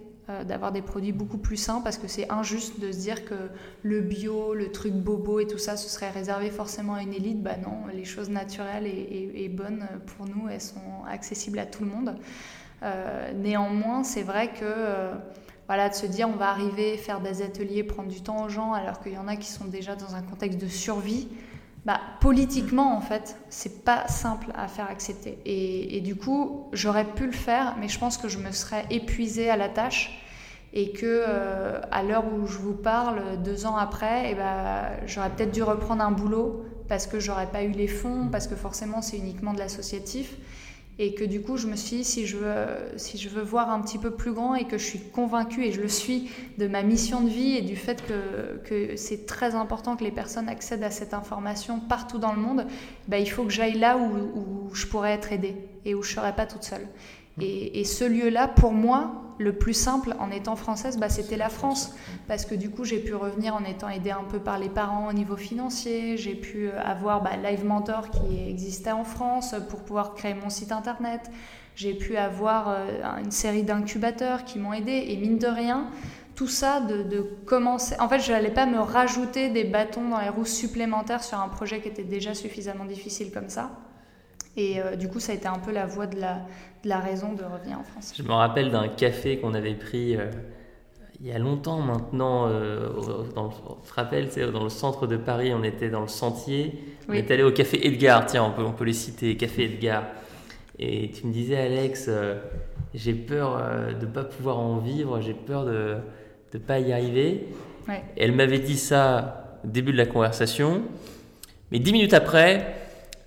d'avoir des produits beaucoup plus sains parce que c'est injuste de se dire que le bio, le truc bobo et tout ça, ce serait réservé forcément à une élite. Bah non, les choses naturelles et, bonnes pour nous, elles sont accessibles à tout le monde. néanmoins, c'est vrai que voilà, de se dire on va arriver, faire des ateliers, prendre du temps aux gens, alors qu'il y en a qui sont déjà dans un contexte de survie. Bah, politiquement, en fait, c'est pas simple à faire accepter. Et, du coup, j'aurais pu le faire, mais je pense que je me serais épuisée à la tâche et que euh, à l'heure où je vous parle, deux ans après, eh bah, j'aurais peut-être dû reprendre un boulot parce que j'aurais pas eu les fonds, parce que forcément c'est uniquement de l'associatif et que du coup je me suis dit si je veux, si je veux voir un petit peu plus grand et que je suis convaincue et je le suis de ma mission de vie et du fait que, que c'est très important que les personnes accèdent à cette information partout dans le monde, bah, il faut que j'aille là où, où, je pourrais être aidée et où je ne serais pas toute seule. Et, et ce lieu-là, pour moi, le plus simple en étant française, bah, c'était la France. Parce que du coup, j'ai pu revenir en étant aidée un peu par les parents au niveau financier. J'ai pu avoir bah, Live Mentor qui existait en France pour pouvoir créer mon site internet. J'ai pu avoir euh, une série d'incubateurs qui m'ont aidé. Et mine de rien, tout ça de, commencer. En fait, je n'allais pas me rajouter des bâtons dans les roues supplémentaires sur un projet qui était déjà suffisamment difficile comme ça. Et euh, du coup, ça a été un peu la voie de la, la raison de revenir en France. Je me rappelle d'un café qu'on avait pris euh, il y a longtemps maintenant. Euh, dans, tu te rappelles, dans le centre de Paris, on était dans le sentier. On est allé au café Edgar, tiens, on peut, on peut les citer, café Edgar. Et tu me disais, Alex, j'ai peur de ne pas pouvoir en vivre, j'ai peur de ne pas y arriver. Elle m'avait dit ça au début de la conversation. Mais dix minutes après,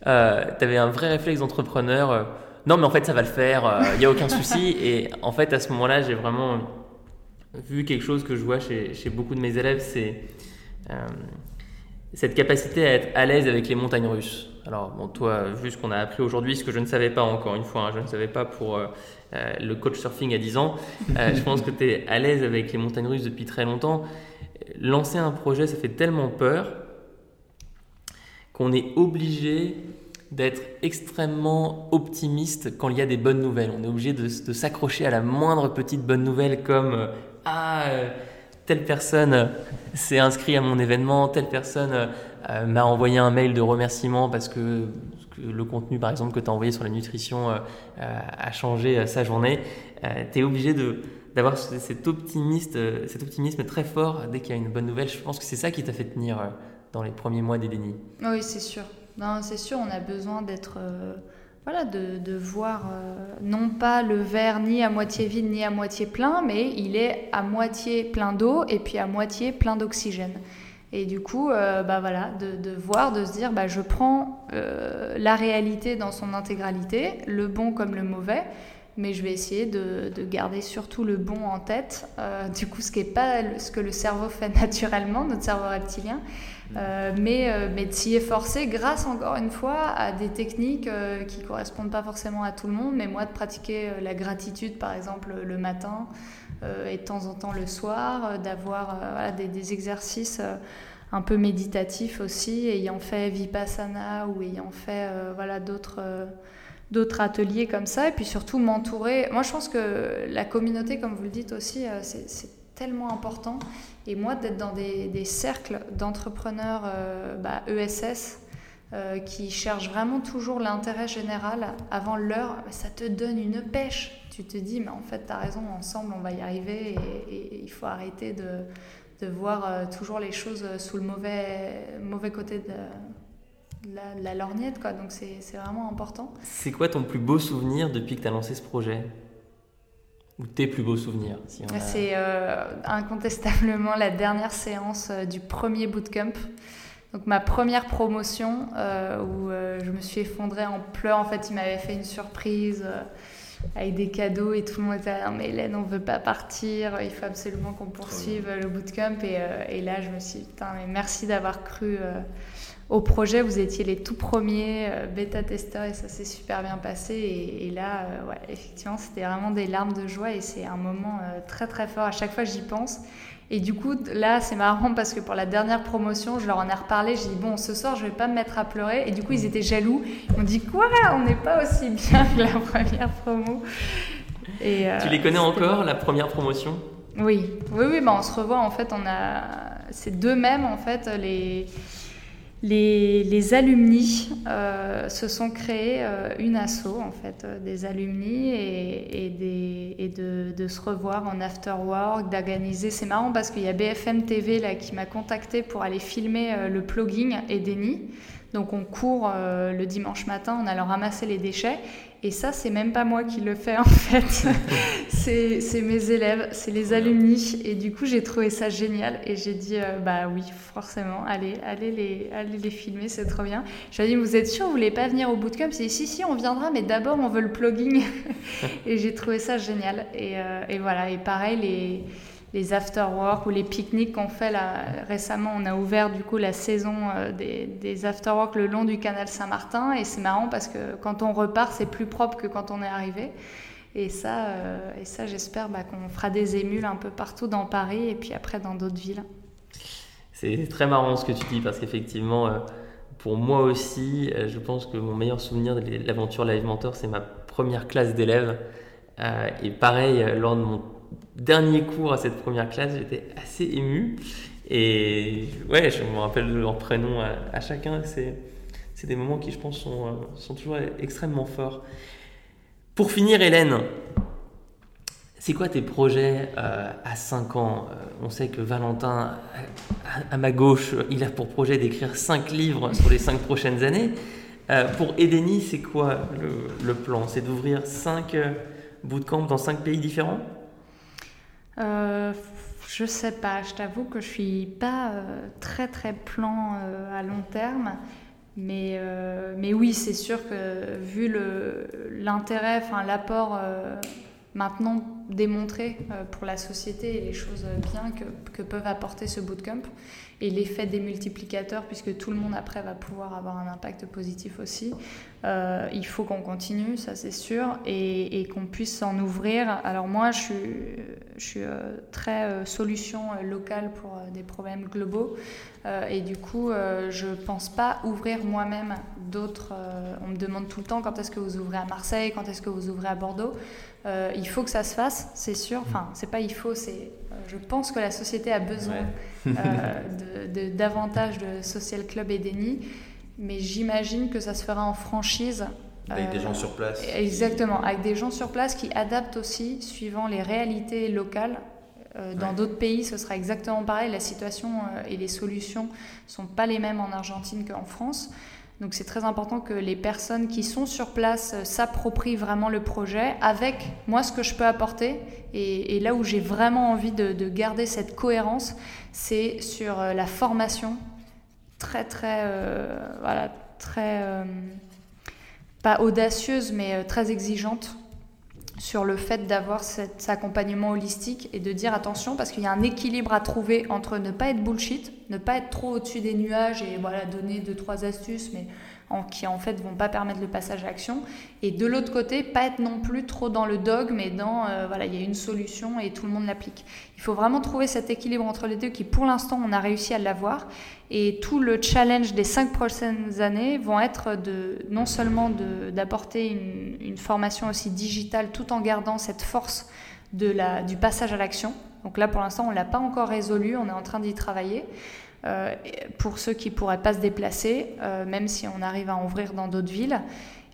euh, tu avais un vrai réflexe d'entrepreneur. Euh, non, mais en fait, ça va le faire, il euh, n'y a aucun souci. Et en fait, à ce moment-là, j'ai vraiment vu quelque chose que je vois chez, beaucoup de mes élèves, c'est cette capacité à être à l'aise avec les montagnes russes. Alors, bon, toi, vu ce qu'on a appris aujourd'hui, ce que je ne savais pas encore une fois, hein, je ne savais pas pour le coach surfing à 10 ans, je pense que tu es à l'aise avec les montagnes russes depuis très longtemps. Lancer un projet, ça fait tellement peur qu'on est obligé d'être extrêmement optimiste quand il y a des bonnes nouvelles. On est obligé de, s'accrocher à la moindre petite bonne nouvelle comme euh, Ah, euh, telle personne euh, s'est inscrite à mon événement, telle personne m'a envoyé un mail de remerciement parce que, le contenu, par exemple, que tu as envoyé sur la nutrition a changé sa journée. tu es obligé d'avoir cet, optimiste, cet optimisme très fort dès qu'il y a une bonne nouvelle. Je pense que c'est ça qui t'a fait tenir dans les premiers mois des dénis. Oui, c'est sûr. Non, c'est sûr, on a besoin d'être. Euh, voilà, de, voir euh, non pas le verre ni à moitié vide ni à moitié plein, mais il est à moitié plein d'eau et puis à moitié plein d'oxygène. Et du coup, euh, bah voilà, de, voir, de se dire, bah, je prends la réalité dans son intégralité, le bon comme le mauvais, mais je vais essayer de, de garder surtout le bon en tête. du coup, ce qui n'est pas ce que le cerveau fait naturellement, notre cerveau reptilien. Euh, mais, euh, mais s'y efforcer grâce encore une fois à des techniques euh, qui correspondent pas forcément à tout le monde, mais moi de pratiquer la gratitude par exemple le matin et de temps en temps le soir, d'avoir des, des, exercices un peu méditatifs aussi, ayant fait Vipassana ou ayant fait voilà, d'autres d'autres ateliers comme ça, et puis surtout m'entourer. Moi je pense que la communauté, comme vous le dites aussi, c'est tellement important. Et moi, d'être dans des, cercles d'entrepreneurs euh, bah, ESS euh, qui cherchent vraiment toujours l'intérêt général avant l'heure, ça te donne une pêche. Tu te dis, mais en fait, tu as raison, ensemble, on va y arriver et, il faut arrêter de, voir euh, toujours les choses sous le mauvais, mauvais côté de, la, la, lorgnette. Quoi. Donc, c'est vraiment important. C'est quoi ton plus beau souvenir depuis que tu as lancé ce projet? Ou tes plus beaux souvenirs C'est euh, incontestablement la dernière séance euh, du premier bootcamp. Donc ma première promotion euh, où je me suis effondrée en pleurs. En fait, il m'avait fait une surprise avec des cadeaux et tout le monde était là, mais Hélène, on veut pas partir, il faut absolument qu'on poursuive le bootcamp. Et, et, là, je me suis dit, putain, mais merci d'avoir cru au projet, vous étiez les tout premiers euh, bêta-testeurs et ça s'est super bien passé. Et, là, euh, ouais, effectivement, c'était vraiment des larmes de joie et c'est un moment euh, très très fort. À chaque fois, j'y pense. Et du coup, là, c'est marrant parce que pour la dernière promotion, je leur en ai reparlé. J'ai dit, bon, ce soir, je vais pas me mettre à pleurer. Et du coup, ils étaient jaloux. Ils m'ont dit, quoi On n'est pas aussi bien que la première promo. Et, tu les connais encore, la première promotion? Oui, oui, oui, bah on se revoit en fait, on a ces deux mêmes en fait, les, les, les alumni euh, se sont créés euh, une asso en fait, euh, des alumni et, et, des, et de, de, se revoir en after work, d'organiser. C'est marrant parce qu'il y a BFM TV là qui m'a contacté pour aller filmer le plugging Edeni. Donc on court le dimanche matin en allant ramasser les déchets et ça, c'est même pas moi qui le fais en fait. c'est mes élèves, c'est les alumni. Et du coup, j'ai trouvé ça génial. Et j'ai dit, euh, bah oui, forcément, allez, allez les, allez les filmer, c'est trop bien. J'ai dit, vous êtes sûr, vous voulez pas venir au bootcamp? C'est si, si, on viendra, mais d'abord, on veut le plugging. et j'ai trouvé ça génial. Et, euh, et voilà, et pareil, les les after-work ou les pique-niques qu'on fait là. Récemment, on a ouvert du coup la saison euh, des, des after-work le long du canal Saint-Martin et c'est marrant parce que quand on repart, c'est plus propre que quand on est arrivé. Et ça, euh, et ça j'espère bah, qu'on fera des émules un peu partout dans Paris et puis après dans d'autres villes. C'est très marrant ce que tu dis parce qu'effectivement, euh, pour moi aussi, je pense que mon meilleur souvenir de l'aventure Live Mentor, c'est ma première classe d'élèves. et pareil, lors de mon dernier cours à cette première classe, j'étais assez ému. Et ouais, je me rappelle de leur prénom à, chacun. C'est, des moments qui, je pense, sont, euh, sont toujours extrêmement forts. Pour finir, Hélène, c'est quoi tes projets euh, à 5 ans? Euh, On sait que Valentin, à, ma gauche, il a pour projet d'écrire 5 livres sur les 5 prochaines années. pour Edeni, c'est quoi le, le plan? C'est d'ouvrir 5 bootcamps dans 5 pays différents? Euh, je sais pas, je t'avoue que je suis pas euh, très très plan euh, à long terme, mais, mais oui, c'est sûr que vu l'intérêt, enfin l'apport maintenant démontré pour la société et les choses bien que, que peuvent apporter ce bootcamp, et l'effet des multiplicateurs, puisque tout le monde après va pouvoir avoir un impact positif aussi. Euh, il faut qu'on continue, ça c'est sûr, et, et qu'on puisse s'en ouvrir. Alors moi, je suis, je suis euh, très euh, solution locale pour des problèmes globaux, et du coup, je ne pense pas ouvrir moi-même d'autres. on me demande tout le temps quand est-ce que vous ouvrez à Marseille, quand est-ce que vous ouvrez à Bordeaux. il faut que ça se fasse, c'est sûr. Enfin, c'est pas il faut, c'est je pense que la société a besoin euh, de, davantage de social club et déni, mais j'imagine que ça se fera en franchise. Avec des gens sur place. Exactement, avec des gens sur place qui adaptent aussi suivant les réalités locales. Euh, dans d'autres pays, ce sera exactement pareil. La situation euh, et les solutions sont pas les mêmes en Argentine qu'en France. Donc c'est très important que les personnes qui sont sur place euh, s'approprient vraiment le projet avec moi ce que je peux apporter. Et, là où j'ai vraiment envie de, garder cette cohérence, c'est sur euh, la formation très très euh, voilà très pas audacieuse mais très exigeante sur le fait d'avoir cet accompagnement holistique et de dire attention parce qu'il y a un équilibre à trouver entre ne pas être bullshit, ne pas être trop au-dessus des nuages et voilà donner deux trois astuces mais qui en fait vont pas permettre le passage à l'action et de l'autre côté pas être non plus trop dans le dogme et dans euh, voilà il y a une solution et tout le monde l'applique. Il faut vraiment trouver cet équilibre entre les deux qui pour l'instant on a réussi à l'avoir et tout le challenge des cinq prochaines années vont être de, non seulement d'apporter une, une, formation aussi digitale tout en gardant cette force de la, du passage à l'action. Donc là, pour l'instant, on ne l'a pas encore résolu, on est en train d'y travailler. Euh, pour ceux qui ne pourraient pas se déplacer, euh, même si on arrive à ouvrir dans d'autres villes.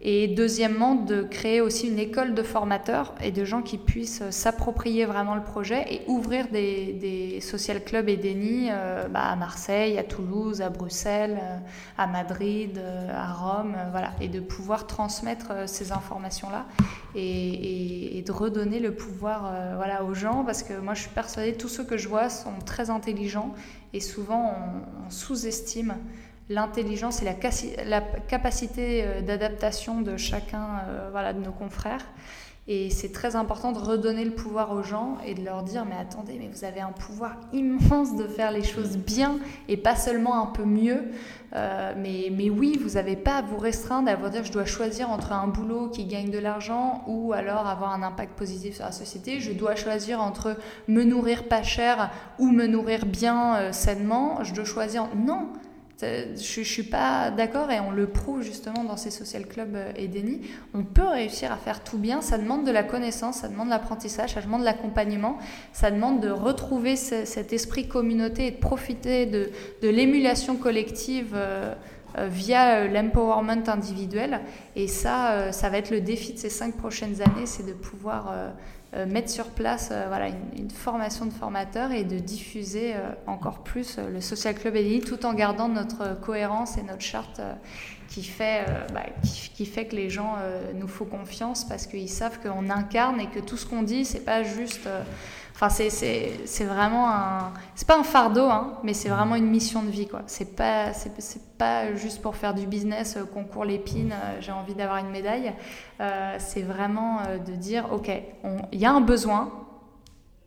Et deuxièmement, de créer aussi une école de formateurs et de gens qui puissent s'approprier vraiment le projet et ouvrir des, des social clubs et des nids euh, bah, à Marseille, à Toulouse, à Bruxelles, euh, à Madrid, euh, à Rome, voilà, et de pouvoir transmettre ces informations-là et, de redonner le pouvoir voilà, aux gens parce que moi je suis persuadée, tous ceux que je vois sont très intelligents et souvent on sous-estime l'intelligence et la, capacité euh, d'adaptation de chacun euh, voilà, de nos confrères. Et c'est très important de redonner le pouvoir aux gens et de leur dire mais attendez, mais vous avez un pouvoir immense de faire les choses bien et pas seulement un peu mieux. Euh, mais, mais oui, vous n'avez pas à vous restreindre, à vous dire je dois choisir entre un boulot qui gagne de l'argent ou alors avoir un impact positif sur la société. Je dois choisir entre me nourrir pas cher ou me nourrir bien sainement. Je dois choisir. Non, Je, ne suis pas d'accord et on le prouve justement dans ces social clubs Edeni. On peut réussir à faire tout bien. Ça demande de la connaissance, ça demande de l'apprentissage, ça demande de l'accompagnement, ça demande de retrouver cet esprit communauté et de profiter de, l'émulation collective. Euh, via euh, l'empowerment individuel. Et ça, euh, ça va être le défi de ces cinq prochaines années, c'est de pouvoir mettre sur place voilà, une, formation de formateurs et de diffuser encore plus le Social Club EDI tout en gardant notre cohérence et notre charte qui, fait, bah, qui, fait que les gens nous font confiance parce qu'ils savent qu'on incarne et que tout ce qu'on dit, c'est pas juste Enfin, c'est vraiment un. C'est pas un fardeau, hein, mais c'est vraiment une mission de vie, quoi. C'est pas, pas juste pour faire du business, euh, concours l'épine, euh, j'ai envie d'avoir une médaille. Euh, c'est vraiment de dire, OK, il y a un besoin,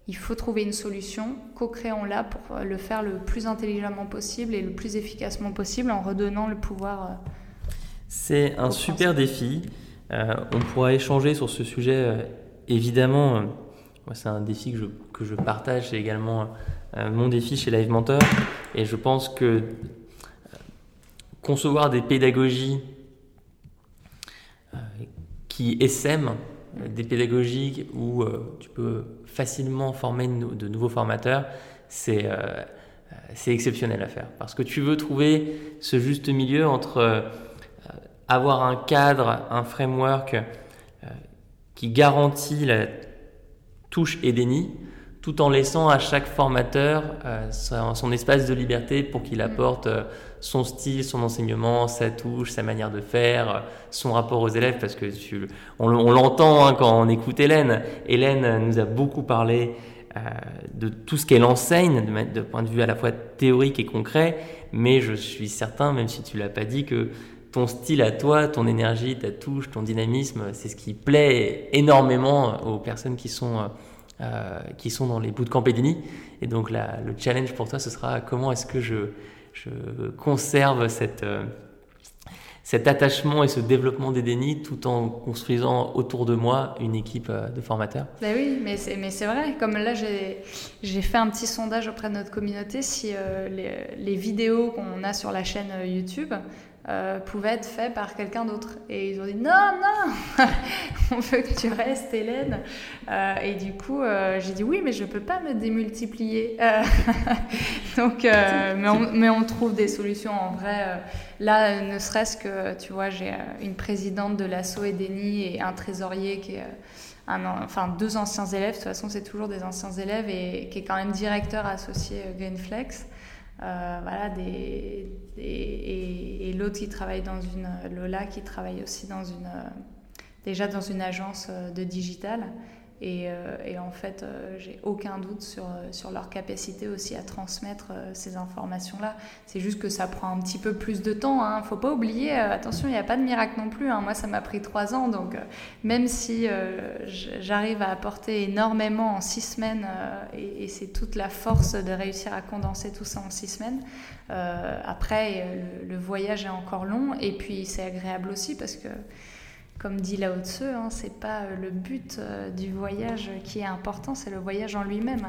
il faut trouver une solution, co-créons-la pour le faire le plus intelligemment possible et le plus efficacement possible en redonnant le pouvoir. C'est un super défi. on pourra échanger sur ce sujet, évidemment c'est un défi que je, que je partage. C'est également euh, mon défi chez Live Mentor. Et je pense que euh, concevoir des pédagogies euh, qui essaiment, des pédagogies où tu peux facilement former de nouveaux formateurs, c'est exceptionnel à faire. Parce que tu veux trouver ce juste milieu entre avoir un cadre, un framework qui garantit la touche et déni, tout en laissant à chaque formateur euh, son, espace de liberté pour qu'il mm. apporte euh, son style, son enseignement, sa touche, sa manière de faire, son rapport aux élèves, parce que on, l'entend hein, quand on écoute Hélène. Hélène nous a beaucoup parlé euh, de tout ce qu'elle enseigne, de, de, point de vue à la fois théorique et concret, mais je suis certain, même si tu l'as pas dit, que ton style à toi, ton énergie, ta touche, ton dynamisme, c'est ce qui plaît énormément aux personnes qui sont, euh, qui sont dans les bootcamps Edini. Et donc le challenge pour toi, ce sera comment est-ce que je, je, conserve cette, euh, cet attachement et ce développement d'Edeni tout en construisant autour de moi une équipe euh, de formateurs. Ben oui, mais c'est, vrai. Comme là, j'ai, fait un petit sondage auprès de notre communauté si les, vidéos qu'on a sur la chaîne YouTube euh, pouvait être fait par quelqu'un d'autre. Et ils ont dit non, non, on veut que tu restes, Hélène. Euh, et du coup, euh, j'ai dit oui, mais je peux pas me démultiplier. donc, mais on, mais, on, trouve des solutions en vrai. là, ne serait-ce que, tu vois, j'ai une présidente de l'assaut Edeni et un trésorier qui est. Un, enfin, deux anciens élèves, de toute façon, c'est toujours des anciens élèves, et qui est quand même directeur associé Greenflex. Euh, voilà, des, et, l'autre qui travaille dans une, Lola qui travaille aussi dans une, déjà dans une agence euh, de digital. Et, euh, et, en fait, euh, j'ai aucun doute sur, sur, leur capacité aussi à transmettre euh, ces informations-là. C'est juste que ça prend un petit peu plus de temps. Il hein. ne faut pas oublier, attention, il n'y a pas de miracle non plus. Hein. Moi, ça m'a pris trois ans. Donc, même si j'arrive à apporter énormément en six semaines, et, c'est toute la force de réussir à condenser tout ça en six semaines, après, le voyage est encore long. Et puis, c'est agréable aussi parce que comme dit Lao Tzu, hein, c'est pas euh, le but euh, du voyage qui est important, c'est le voyage en lui-même.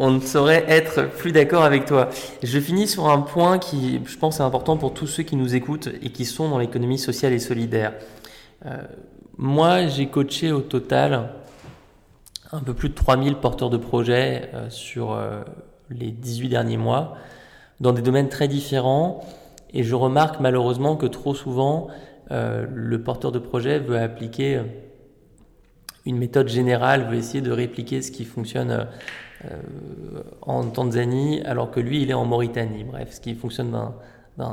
On ne saurait être plus d'accord avec toi. Je finis sur un point qui, je pense, est important pour tous ceux qui nous écoutent et qui sont dans l'économie sociale et solidaire. Euh, moi, j'ai coaché au total un peu plus de 3000 porteurs de projets sur les 18 derniers mois, dans des domaines très différents. Et je remarque malheureusement que trop souvent, euh, le porteur de projet veut appliquer euh, une méthode générale, veut essayer de répliquer ce qui fonctionne euh, en Tanzanie, alors que lui, il est en Mauritanie. Bref, ce qui fonctionne à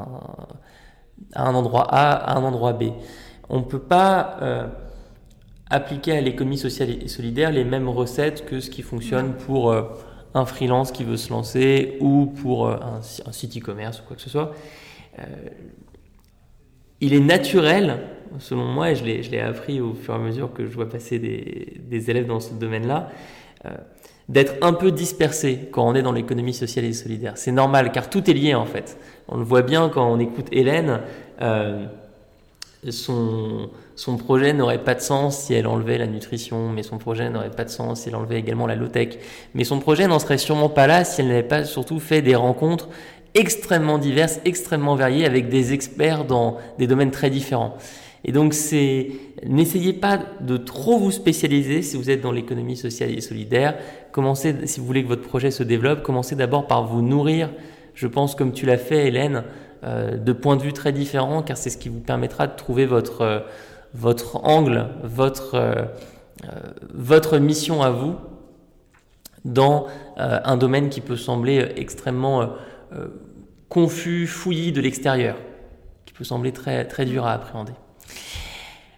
un endroit A à un endroit B. On ne peut pas appliquer à l'économie sociale et solidaire les mêmes recettes que ce qui fonctionne pour un freelance qui veut se lancer ou pour un, un site e-commerce ou quoi que ce soit il est naturel, selon moi, et je l'ai appris au fur et à mesure que je vois passer des, élèves dans ce domaine-là, euh, d'être un peu dispersé quand on est dans l'économie sociale et solidaire. C'est normal, car tout est lié en fait. On le voit bien quand on écoute Hélène. Euh, son, son projet n'aurait pas de sens si elle enlevait la nutrition, mais son projet n'aurait pas de sens si elle enlevait également la low-tech. Mais son projet n'en serait sûrement pas là si elle n'avait pas surtout fait des rencontres extrêmement diverses, extrêmement variées, avec des experts dans des domaines très différents. Et donc, c'est n'essayez pas de trop vous spécialiser si vous êtes dans l'économie sociale et solidaire. Commencez, si vous voulez que votre projet se développe, commencez d'abord par vous nourrir. Je pense, comme tu l'as fait, Hélène, euh, de points de vue très différents, car c'est ce qui vous permettra de trouver votre euh, votre angle, votre euh, votre mission à vous dans un domaine qui peut sembler extrêmement confus, fouillis de l'extérieur, qui peut sembler très très dur à appréhender.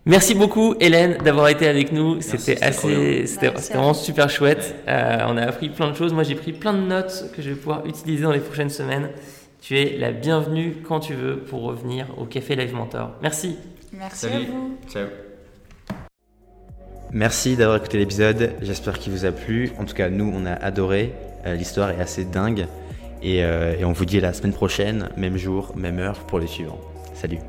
Merci beaucoup Hélène d'avoir été avec nous. C'était assez, c'était vraiment super chouette. Euh, on a appris plein de choses. Moi j'ai pris plein de notes que je vais pouvoir utiliser dans les prochaines semaines. Tu es la bienvenue quand tu veux pour revenir au Café Live Mentor. Merci. Merci à vous. Ciao. Merci d'avoir écouté l'épisode. J'espère qu'il vous a plu. En tout cas, nous, on a adoré. Euh, l'histoire est assez dingue. Et, euh, et on vous dit à la semaine prochaine, même jour, même heure pour les suivants. Salut.